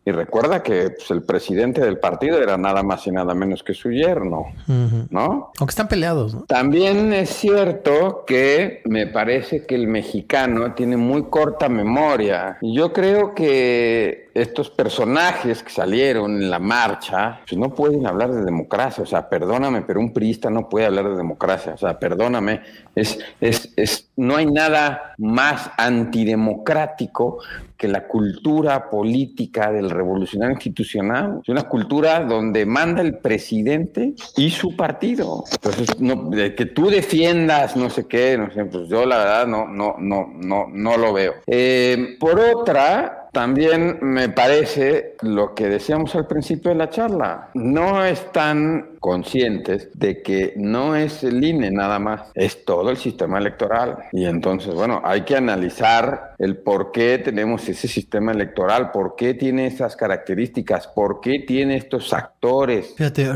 Y recuerda que pues, el presidente del partido era nada más y nada menos que su yerno, ¿no? Aunque están peleados, También es cierto que me parece que el mexicano tiene muy corta memoria. Yo creo que estos personajes que salieron en la marcha, pues no pueden hablar de democracia. O sea, perdóname, pero un priista no puede hablar de democracia. O sea, perdóname. Es, es, es, no hay nada más antidemocrático que la cultura política del revolucionario institucional. Es una cultura donde manda el presidente y su partido. Entonces, no, que tú defiendas no sé qué, no sé, pues yo la verdad no, no, no, no, no lo veo. Eh, por otra, también me parece lo que decíamos al principio de la charla, no están conscientes de que no es el INE nada más, es todo el sistema electoral. Y entonces, bueno, hay que analizar el por qué tenemos ese sistema electoral, por qué tiene esas características, por qué tiene estos actores.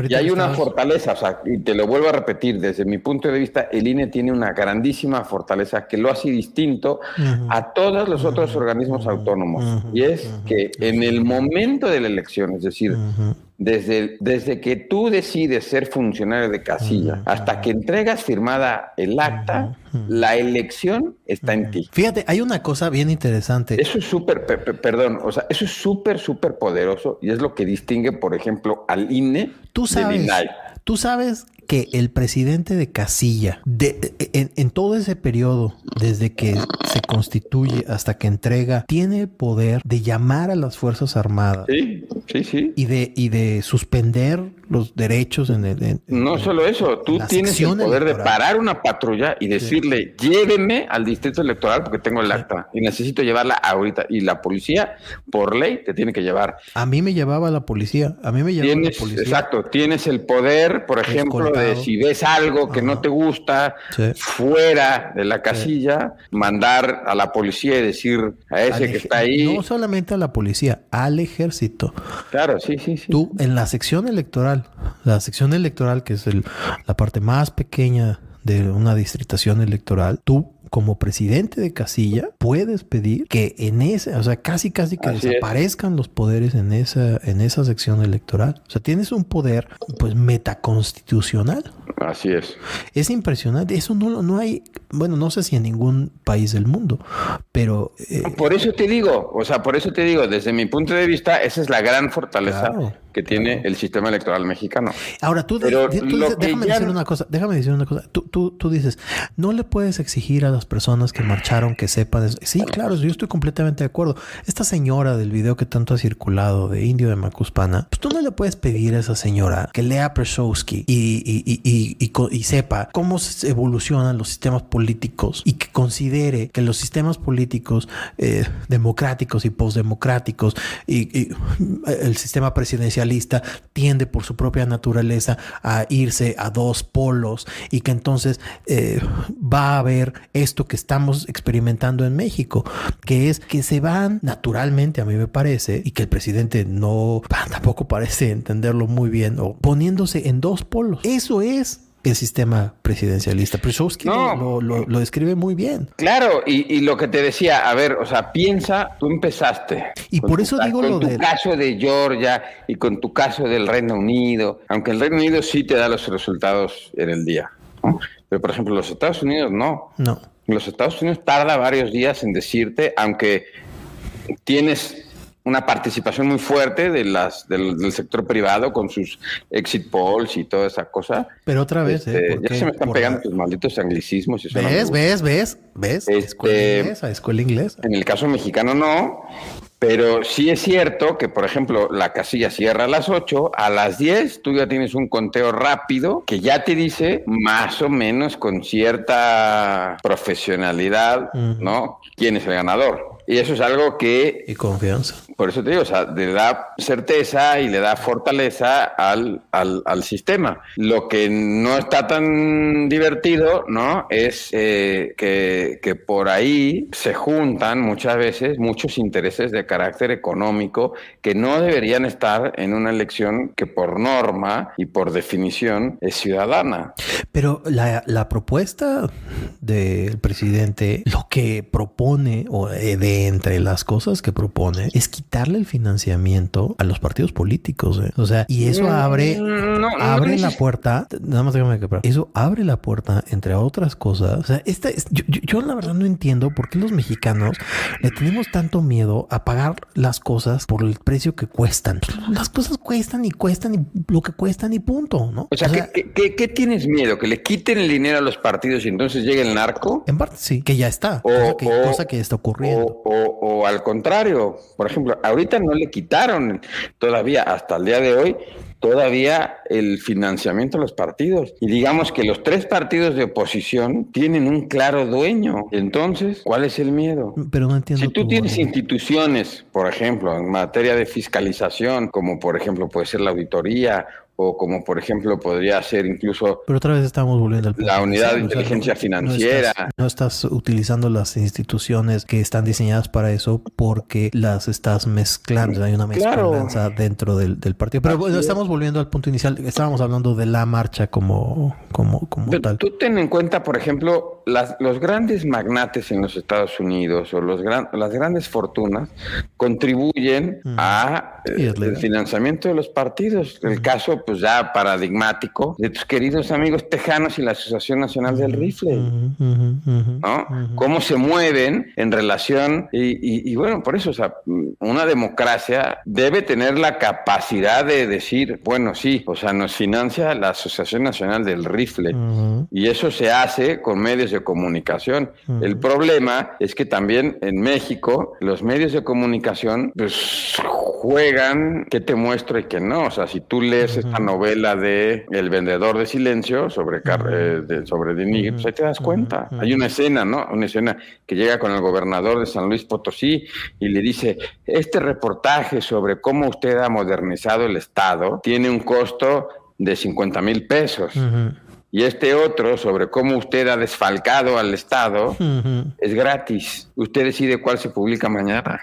y hay una fortaleza, o sea, y te lo vuelvo a repetir, desde mi punto de vista, el INE tiene una grandísima fortaleza que lo hace distinto a todos los otros organismos autónomos. Y es que en el momento de la elección, es decir, desde, desde que tú decides ser funcionario de casilla hasta que entregas firmada el acta, la elección está en ti. Fíjate, hay una cosa bien interesante. Eso es súper, perdón, o sea, eso es súper, súper poderoso y es lo que distingue, por ejemplo, al INE ¿Tú sabes, tú sabes que el presidente de Casilla, de, en, todo ese periodo, desde que se constituye hasta que entrega, tiene el poder de llamar a las Fuerzas Armadas. Sí, sí, sí. Y de, y de suspender los derechos en el... no solo eso, tú tienes el poder de parar una patrulla y decirle, llévenme al distrito electoral porque tengo el acta y necesito llevarla ahorita. Y la policía, por ley, te tiene que llevar. A mí me llevaba la policía, a mí me llevaba la policía. Exacto, tienes el poder, por ejemplo, si ves algo que no te gusta fuera de la casilla, mandar a la policía y decir a ese que está ahí. No solamente a la policía, al ejército. Claro, sí, sí, sí. Tú, en la sección electoral, la sección electoral, que es la parte más pequeña de una distritación electoral, tú como presidente de casilla puedes pedir que en esa, o sea, casi casi que desaparezcan los poderes en esa en esa sección electoral. O sea, tienes un poder pues metaconstitucional. Así es. Es impresionante. Eso no, no hay, bueno, no sé si en ningún país del mundo, pero... Eh, por eso te digo, o sea, por eso te digo, desde mi punto de vista, esa es la gran fortaleza que tiene el sistema electoral mexicano. Ahora, tú, déjame decir una cosa, déjame decir una cosa. Tú, tú, tú, dices, no le puedes exigir a las personas que marcharon que sepan... Sí, claro, yo estoy completamente de acuerdo. Esta señora del video que tanto ha circulado de Indio de Macuspana, pues tú no le puedes pedir a esa señora que lea Przewski y, y, y y, sepa cómo evolucionan los sistemas políticos y que considere que los sistemas políticos eh, democráticos y postdemocráticos y, y, el sistema presidencialista tiende por su propia naturaleza a irse a dos polos y que entonces eh, va a haber esto que estamos experimentando en México, que es que se van naturalmente, a mí me parece, y que el presidente no tampoco parece entenderlo muy bien, o poniéndose en dos polos. Eso es el sistema presidencialista. Przewski lo, lo, describe muy bien. Claro, y, lo que te decía, a ver, o sea, piensa, tú empezaste. Y por eso digo lo de... Con tu caso de Georgia y con tu caso del Reino Unido, aunque el Reino Unido sí te da los resultados en el día. Pero, por ejemplo, los Estados Unidos no. No. Los Estados Unidos tarda varios días en decirte, aunque tienes una participación muy fuerte de las, del, sector privado con sus exit polls y toda esa cosa. Pero otra vez, ¿eh? Este, ya se me están pegando tus malditos anglicismos. Y ¿Ves, ves, ves, ves? Este, escuela inglesa, escuela inglesa. En el caso mexicano no, pero sí es cierto que, por ejemplo, la casilla cierra a las 8, a las 10 tú ya tienes un conteo rápido que ya te dice más o menos con cierta profesionalidad, ¿no? ¿Quién es el ganador? Y eso es algo que... Y confianza. Por eso te digo, o sea, le da certeza y le da fortaleza al, al, sistema. Lo que no está tan divertido, ¿no? Es eh, que, que por ahí se juntan muchas veces muchos intereses de carácter económico que no deberían estar en una elección que por norma y por definición es ciudadana. Pero la, la propuesta del presidente, lo que propone o de entre las cosas que propone es quitarle el financiamiento a los partidos políticos. ¿eh? O sea, y eso mm, abre, abre la puerta. Nada más déjame que Eso abre la puerta, entre otras cosas. O sea, esta es, yo, yo, la verdad no entiendo por qué los mexicanos le tenemos tanto miedo a pagar las cosas por el precio que cuestan. Las cosas cuestan y cuestan y lo que cuestan y punto, ¿no? O sea, ¿qué, tienes miedo? ¿Que le quiten el dinero a los partidos y entonces llegue el narco? En parte sí, que ya está. O, cosa, que, está ocurriendo o, al contrario, por ejemplo, ahorita no le quitaron todavía hasta el día de hoy todavía el financiamiento de los partidos. Y digamos que los tres partidos de oposición tienen un claro dueño. Entonces, ¿cuál es el miedo? Pero no entiendo. Si tú tienes instituciones, por ejemplo, en materia de fiscalización, como por ejemplo puede ser la auditoría o como por ejemplo podría ser incluso... Pero otra vez estamos volviendo al La unidad de inteligencia financiera. No estás, utilizando las instituciones que están diseñadas para eso porque las estás mezclando. Hay una mezcla dentro del, partido. Pero bueno, estamos volviendo al punto inicial. Estábamos hablando de la marcha como, como, como tal. Tú ten en cuenta, por ejemplo, los grandes magnates en los Estados Unidos o los las grandes fortunas contribuyen a eh, el financiamiento de los partidos. El caso, pues ya paradigmático, de tus queridos amigos tejanos y la Asociación Nacional del Rifle, ¿no? Cómo se mueven en relación, y, y, bueno, por eso, o sea, una democracia debe tener la capacidad de decir, bueno, sí, o sea, nos financia la Asociación Nacional del Rifle, y eso se hace con medios de comunicación. El problema es que también en México los medios de comunicación pues juegan que te muestro y que no. O sea, si tú lees esta novela de El vendedor de silencio sobre, eh, sobre Denis, pues ahí te das cuenta. Hay una escena, ¿no? Una escena que llega con el gobernador de San Luis Potosí y le dice, este reportaje sobre cómo usted ha modernizado el Estado tiene un costo de 50 mil pesos y este otro sobre cómo usted ha desfalcado al Estado es gratis. Usted decide cuál se publica mañana.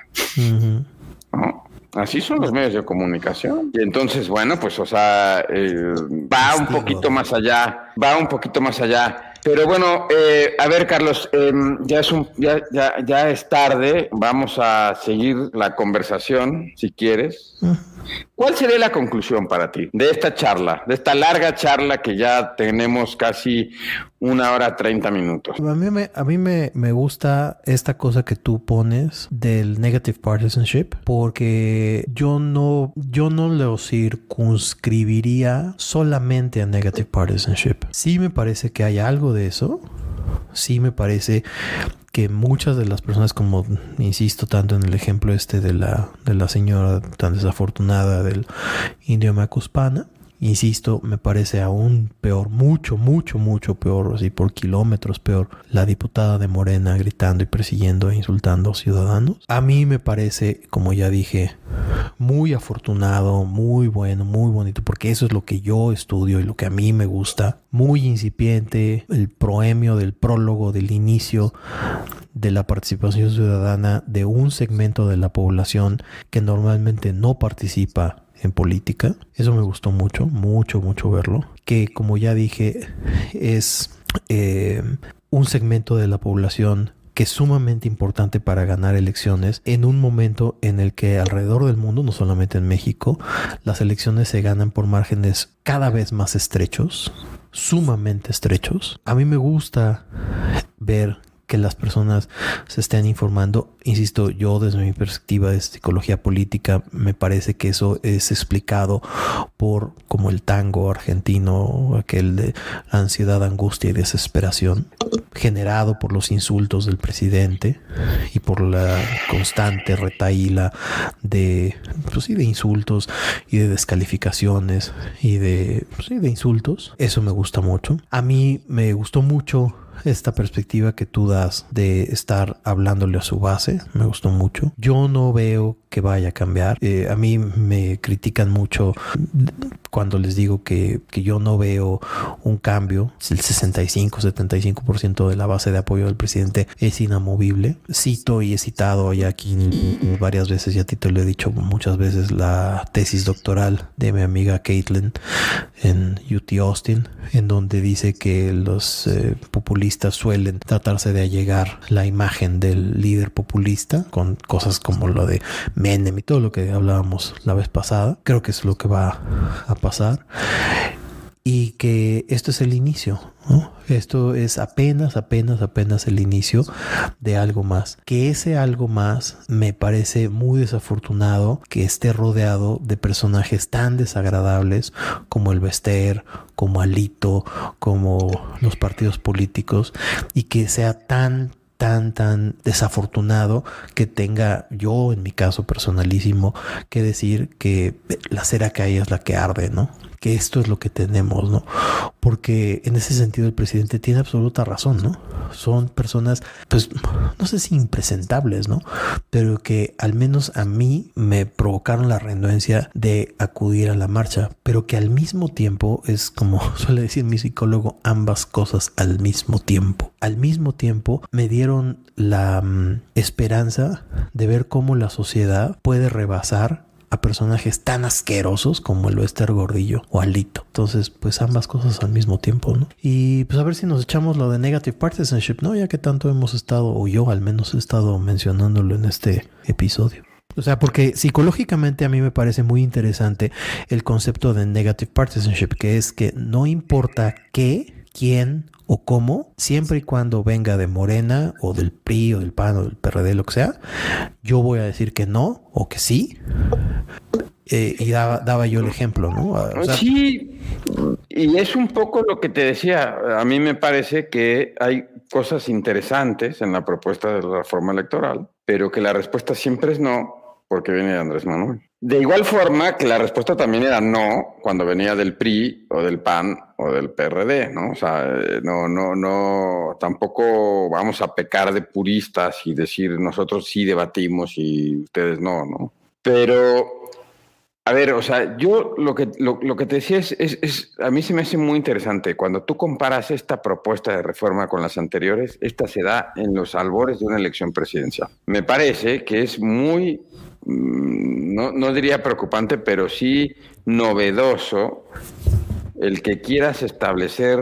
Así son los medios de comunicación. Y entonces, bueno, pues, o sea, eh, va un poquito más allá, va un poquito más allá. Pero bueno, eh, a ver, Carlos, em, ya, es un, ya, ya, ya es tarde. Vamos a seguir la conversación, si quieres. ¿Cuál sería la conclusión para ti de esta charla, de esta larga charla que ya tenemos casi una hora treinta minutos? A mí, me, a mí me, me, gusta esta cosa que tú pones del negative partisanship porque yo no, yo no lo circunscribiría solamente a negative partisanship. Sí me parece que hay algo de eso. Sí me parece que muchas de las personas, como insisto tanto en el ejemplo este de la, de la señora tan desafortunada del indio Macuspana, Insisto, me parece aún peor, mucho, mucho, mucho peor, así por kilómetros peor, la diputada de Morena gritando y persiguiendo e insultando ciudadanos. A mí me parece, como ya dije, muy afortunado, muy bueno, muy bonito, porque eso es lo que yo estudio y lo que a mí me gusta. Muy incipiente, el proemio del prólogo, del inicio de la participación ciudadana de un segmento de la población que normalmente no participa en política. Eso me gustó mucho, mucho, mucho verlo. Que como ya dije, es eh, un segmento de la población que es sumamente importante para ganar elecciones en un momento en el que alrededor del mundo, no solamente en México, las elecciones se ganan por márgenes cada vez más estrechos, sumamente estrechos. A mí me gusta ver que las personas se estén informando. Insisto, yo desde mi perspectiva de psicología política me parece que eso es explicado por como el tango argentino, aquel de ansiedad, angustia y desesperación, generado por los insultos del presidente y por la constante retaíla de, pues de insultos y de descalificaciones y de, pues de insultos. Eso me gusta mucho. A mí me gustó mucho esta perspectiva que tú das de estar hablándole a su base. Me gustó mucho. Yo no veo que vaya a cambiar. Eh, a mí me critican mucho cuando les digo que, que yo no veo un cambio. El 65-75% de la base de apoyo del presidente es inamovible. Cito y he citado ya aquí varias veces, y a ti te lo he dicho muchas veces, la tesis doctoral de mi amiga Caitlin en UT Austin, en donde dice que los eh, populistas suelen tratarse de allegar la imagen del líder populista con cosas como lo de Menem y todo lo que hablábamos la vez pasada. Creo que es lo que va a pasar. Y que esto es el inicio, Esto es apenas, apenas, apenas el inicio de algo más. Que ese algo más me parece muy desafortunado que esté rodeado de personajes tan desagradables como el Bester, como Alito, como los partidos políticos y que sea tan tan, tan desafortunado que tenga yo, en mi caso personalísimo, que decir que la cera que hay es la que arde, ¿no? Esto es lo que tenemos, ¿no? Porque en ese sentido el presidente tiene absoluta razón, ¿no? Son personas, pues, no sé si impresentables, ¿no? Pero que al menos a mí me provocaron la renuencia de acudir a la marcha, pero que al mismo tiempo es como suele decir mi psicólogo, ambas cosas al mismo tiempo. Al mismo tiempo me dieron la mm, esperanza de ver cómo la sociedad puede rebasar a personajes tan asquerosos como el Wester Gordillo o Alito. Entonces, pues ambas cosas al mismo tiempo, ¿no? Y pues a ver si nos echamos lo de negative partisanship, ¿no? Ya que tanto hemos estado, o yo al menos he estado mencionándolo en este episodio. O sea, porque psicológicamente a mí me parece muy interesante el concepto de negative partisanship, que es que no importa qué, quién o cómo, siempre y cuando venga de Morena o del PRI o del PAN o del PRD, lo que sea, yo voy a decir que no o que sí. Eh, y daba, daba, yo el ejemplo, ¿no? sí, y es un poco lo que te decía. A mí me parece que hay cosas interesantes en la propuesta de la reforma electoral, pero que la respuesta siempre es no, porque viene de Andrés Manuel. De igual forma que la respuesta también era no cuando venía del PRI o del PAN o del PRD, ¿no? O sea, eh, no, no, no, tampoco vamos a pecar de puristas y decir nosotros sí debatimos y ustedes no, ¿no? Pero, a ver, o sea, yo lo que, lo, que te decía es, es, es, a mí se me hace muy interesante. Cuando tú comparas esta propuesta de reforma con las anteriores, esta se da en los albores de una elección presidencial. Me parece que es muy Mm, no, no diría preocupante, pero sí novedoso el que quieras establecer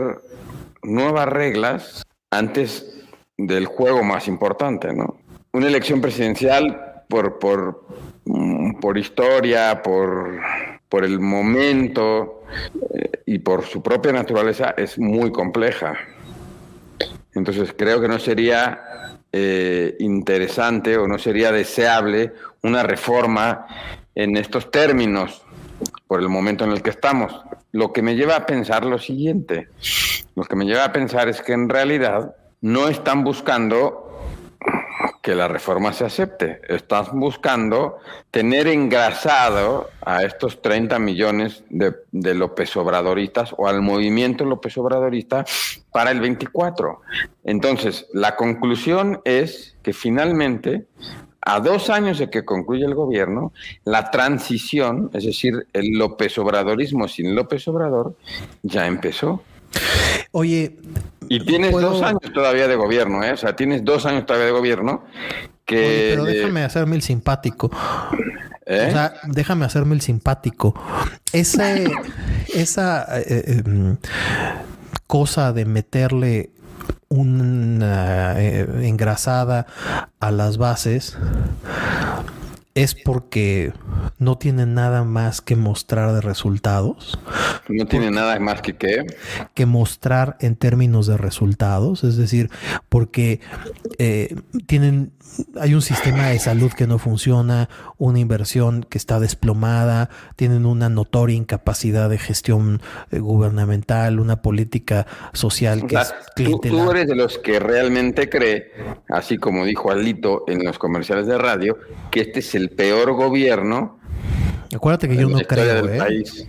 nuevas reglas antes del juego más importante, ¿no? Una elección presidencial por, por, por historia, por, por el momento eh, y por su propia naturaleza es muy compleja. Entonces creo que no sería eh, interesante o no sería deseable una reforma en estos términos por el momento en el que estamos. Lo que me lleva a pensar lo siguiente, lo que me lleva a pensar es que en realidad no están buscando que la reforma se acepte. Estás buscando tener engrasado a estos 30 millones de, López Obradoristas o al movimiento López Obradorista para el 24. Entonces, la conclusión es que finalmente, a dos años de que concluya el gobierno, la transición, es decir, el López Obradorismo sin López Obrador, ya empezó. Oye. Y tienes dos años todavía de gobierno, ¿eh? O sea, tienes dos años todavía de gobierno que... pero déjame hacerme el simpático. ¿Eh? O sea, déjame hacerme el simpático. Ese, esa eh, em, cosa de meterle una engrasada a las bases es porque no tiene nada más que mostrar de resultados. No tiene nada más que qué. Que mostrar en términos de resultados. Es decir, porque eh, tienen hay un sistema de salud que no funciona, una inversión que está desplomada, tienen una notoria incapacidad de gestión eh, gubernamental, una política social que es clientelar. Tú, eres de los que realmente cree, así como dijo Alito en los comerciales de radio, que este es el peor gobierno. Acuérdate que yo no creo, ¿eh? País.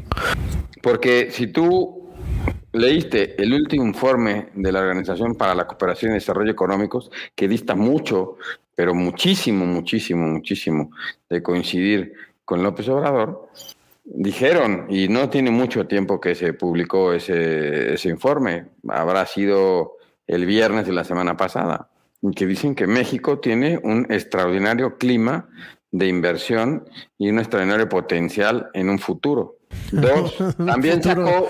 Porque si tú leíste el último informe de la Organización para la Cooperación y Desarrollo Económicos, que dista mucho pero muchísimo, muchísimo, muchísimo de coincidir con López Obrador, dijeron, y no tiene mucho tiempo que se publicó ese, ese informe, habrá sido el viernes de la semana pasada, que dicen que México tiene un extraordinario clima de inversión y un extraordinario potencial en un futuro. Dos, también sacó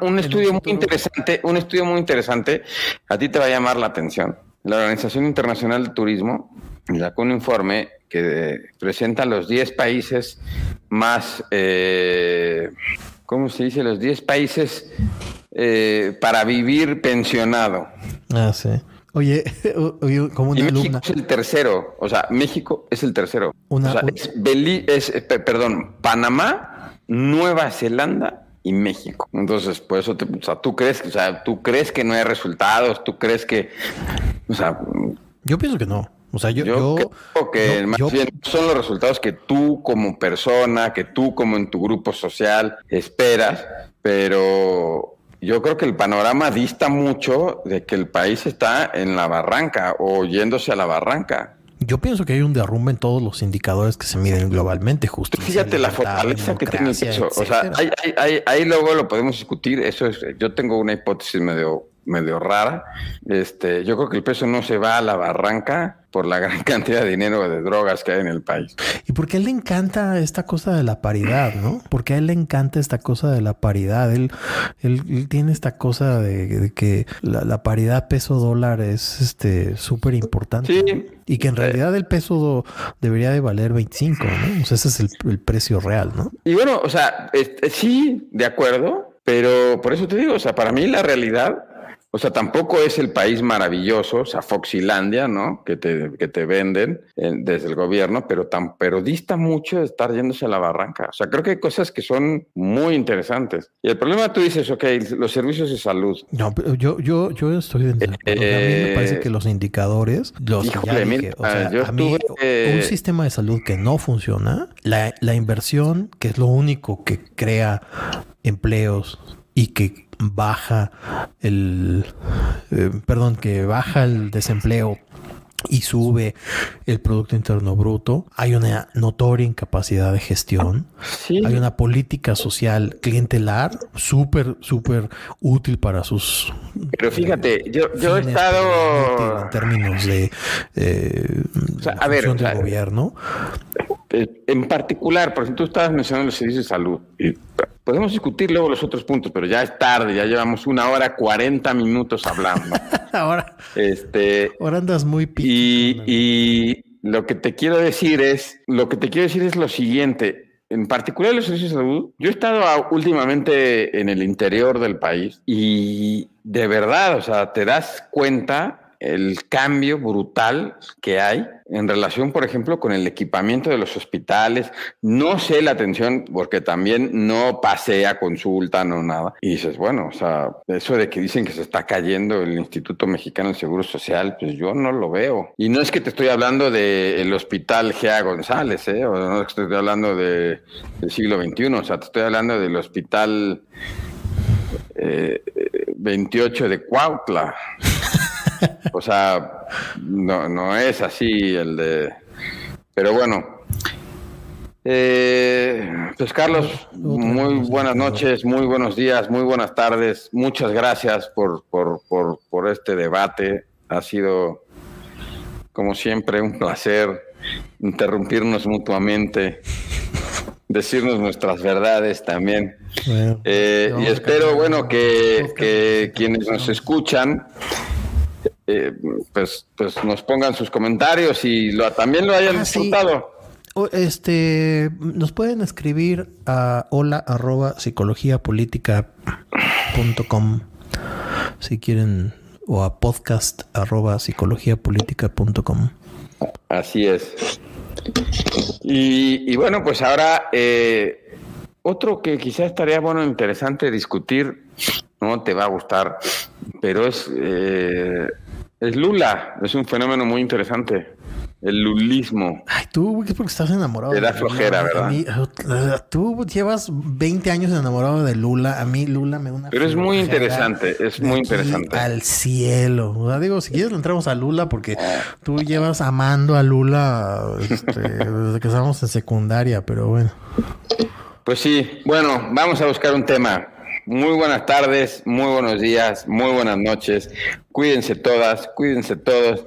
un estudio muy interesante, un estudio muy interesante, a ti te va a llamar la atención la Organización Internacional de Turismo sacó un informe que presenta los 10 países más, eh, ¿cómo se dice? Los 10 países eh, para vivir pensionado. Ah, sí. Oye, oye como una y México es el tercero, o sea, México es el tercero. Una, o sea, es, es, perdón, Panamá, Nueva Zelanda y México. Entonces, por eso, te, o sea, tú crees, o sea, tú crees que no hay resultados, tú crees que, o sea, yo pienso que no. O sea, yo, yo, creo que más bien son los resultados que tú como persona, que tú como en tu grupo social esperas, pero yo creo que el panorama dista mucho de que el país está en la barranca o yéndose a la barranca. Yo pienso que hay un derrumbe en todos los indicadores que se miden globalmente, justo. Fíjate la fortaleza que tiene eso. O sea, ahí, luego lo podemos discutir. Eso es, yo tengo una hipótesis medio medio rara. Este, yo creo que el peso no se va a la barranca por la gran cantidad de dinero de drogas que hay en el país. Y porque a él le encanta esta cosa de la paridad, ¿no? Porque a él le encanta esta cosa de la paridad. Él, él, tiene esta cosa de, que la, paridad peso-dólar es este súper importante. Sí. Y que en realidad el peso debería de valer 25, ¿no? O sea, ese es el, precio real, ¿no? Y bueno, o sea, sí, de acuerdo, pero por eso te digo, o sea, para mí la realidad o sea, tampoco es el país maravilloso, o sea, Foxilandia, ¿no? Que te, que te venden eh, desde el gobierno, pero, tan, pero dista mucho de estar yéndose a la barranca. O sea, creo que hay cosas que son muy interesantes. Y el problema tú dices, ok, los servicios de salud. No, pero yo, yo, yo estoy dentro. a mí me parece que los indicadores, los híjole, o sea, a mí, un sistema de salud que no funciona, la, la inversión, que es lo único que crea empleos y que baja el, eh, perdón, que baja el desempleo y sube el Producto Interno Bruto, hay una notoria incapacidad de gestión, hay una política social clientelar súper, súper útil para sus... Pero fíjate, yo, yo he estado... En términos de... Eh, a ver, del gobierno. Eh, en particular, por ejemplo, tú estabas mencionando los servicios de salud. Y podemos discutir luego los otros puntos, pero ya es tarde, ya llevamos una hora cuarenta minutos hablando. ahora, este, ahora andas muy y, y lo que te quiero decir es, lo que te quiero decir es lo siguiente. En particular los servicios de salud, yo he estado últimamente en el interior del país y de verdad, o sea, te das cuenta el cambio brutal que hay en relación, por ejemplo, con el equipamiento de los hospitales. No sé la atención, porque también no pasé a consulta, no nada. Y dices, bueno, o sea, eso de que dicen que se está cayendo el Instituto Mexicano del Seguro Social, pues yo no lo veo. Y no es que te estoy hablando del hospital Gea González, ¿eh? O no es que te estoy hablando de, del siglo XXI, o sea, te estoy hablando del hospital... 28 eh, de Cuautla. O sea, no, no es así el de... Pero bueno. Eh, pues Carlos, muy buenas noches, muy buenos días, muy buenas tardes. Muchas gracias por, por, por, por este debate. Ha sido, como siempre, un placer interrumpirnos mutuamente decirnos nuestras verdades también. Eh, y espero, bueno, que, que, quienes nos escuchan eh, pues, pues nos pongan sus comentarios y lo, también lo hayan ah, disfrutado. Este, nos pueden escribir a hola arroba com si quieren o a podcast arroba com Así es. Y, y bueno, pues ahora eh, otro que quizás estaría bueno interesante discutir, no te va a gustar, pero es eh, es Lula, es un fenómeno muy interesante. El lulismo. Ay, tú, es porque estás enamorado. Te da flojera, ¿verdad? Tú llevas 20 años enamorado de Lula. A mí Lula me da una Pero es muy interesante, es muy interesante. Al cielo. O sea, digo, si quieres le entramos a Lula porque tú llevas amando a Lula este, desde que estábamos en secundaria, pero bueno. Pues sí, bueno, vamos a buscar un tema. Muy buenas tardes, muy buenos días, muy buenas noches. Cuídense todas, cuídense todos.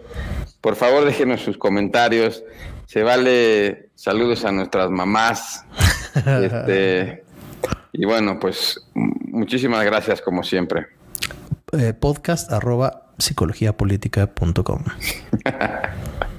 Por favor, déjenos sus comentarios. Se vale saludos a nuestras mamás. Este, y bueno, pues muchísimas gracias como siempre. Eh, podcast arroba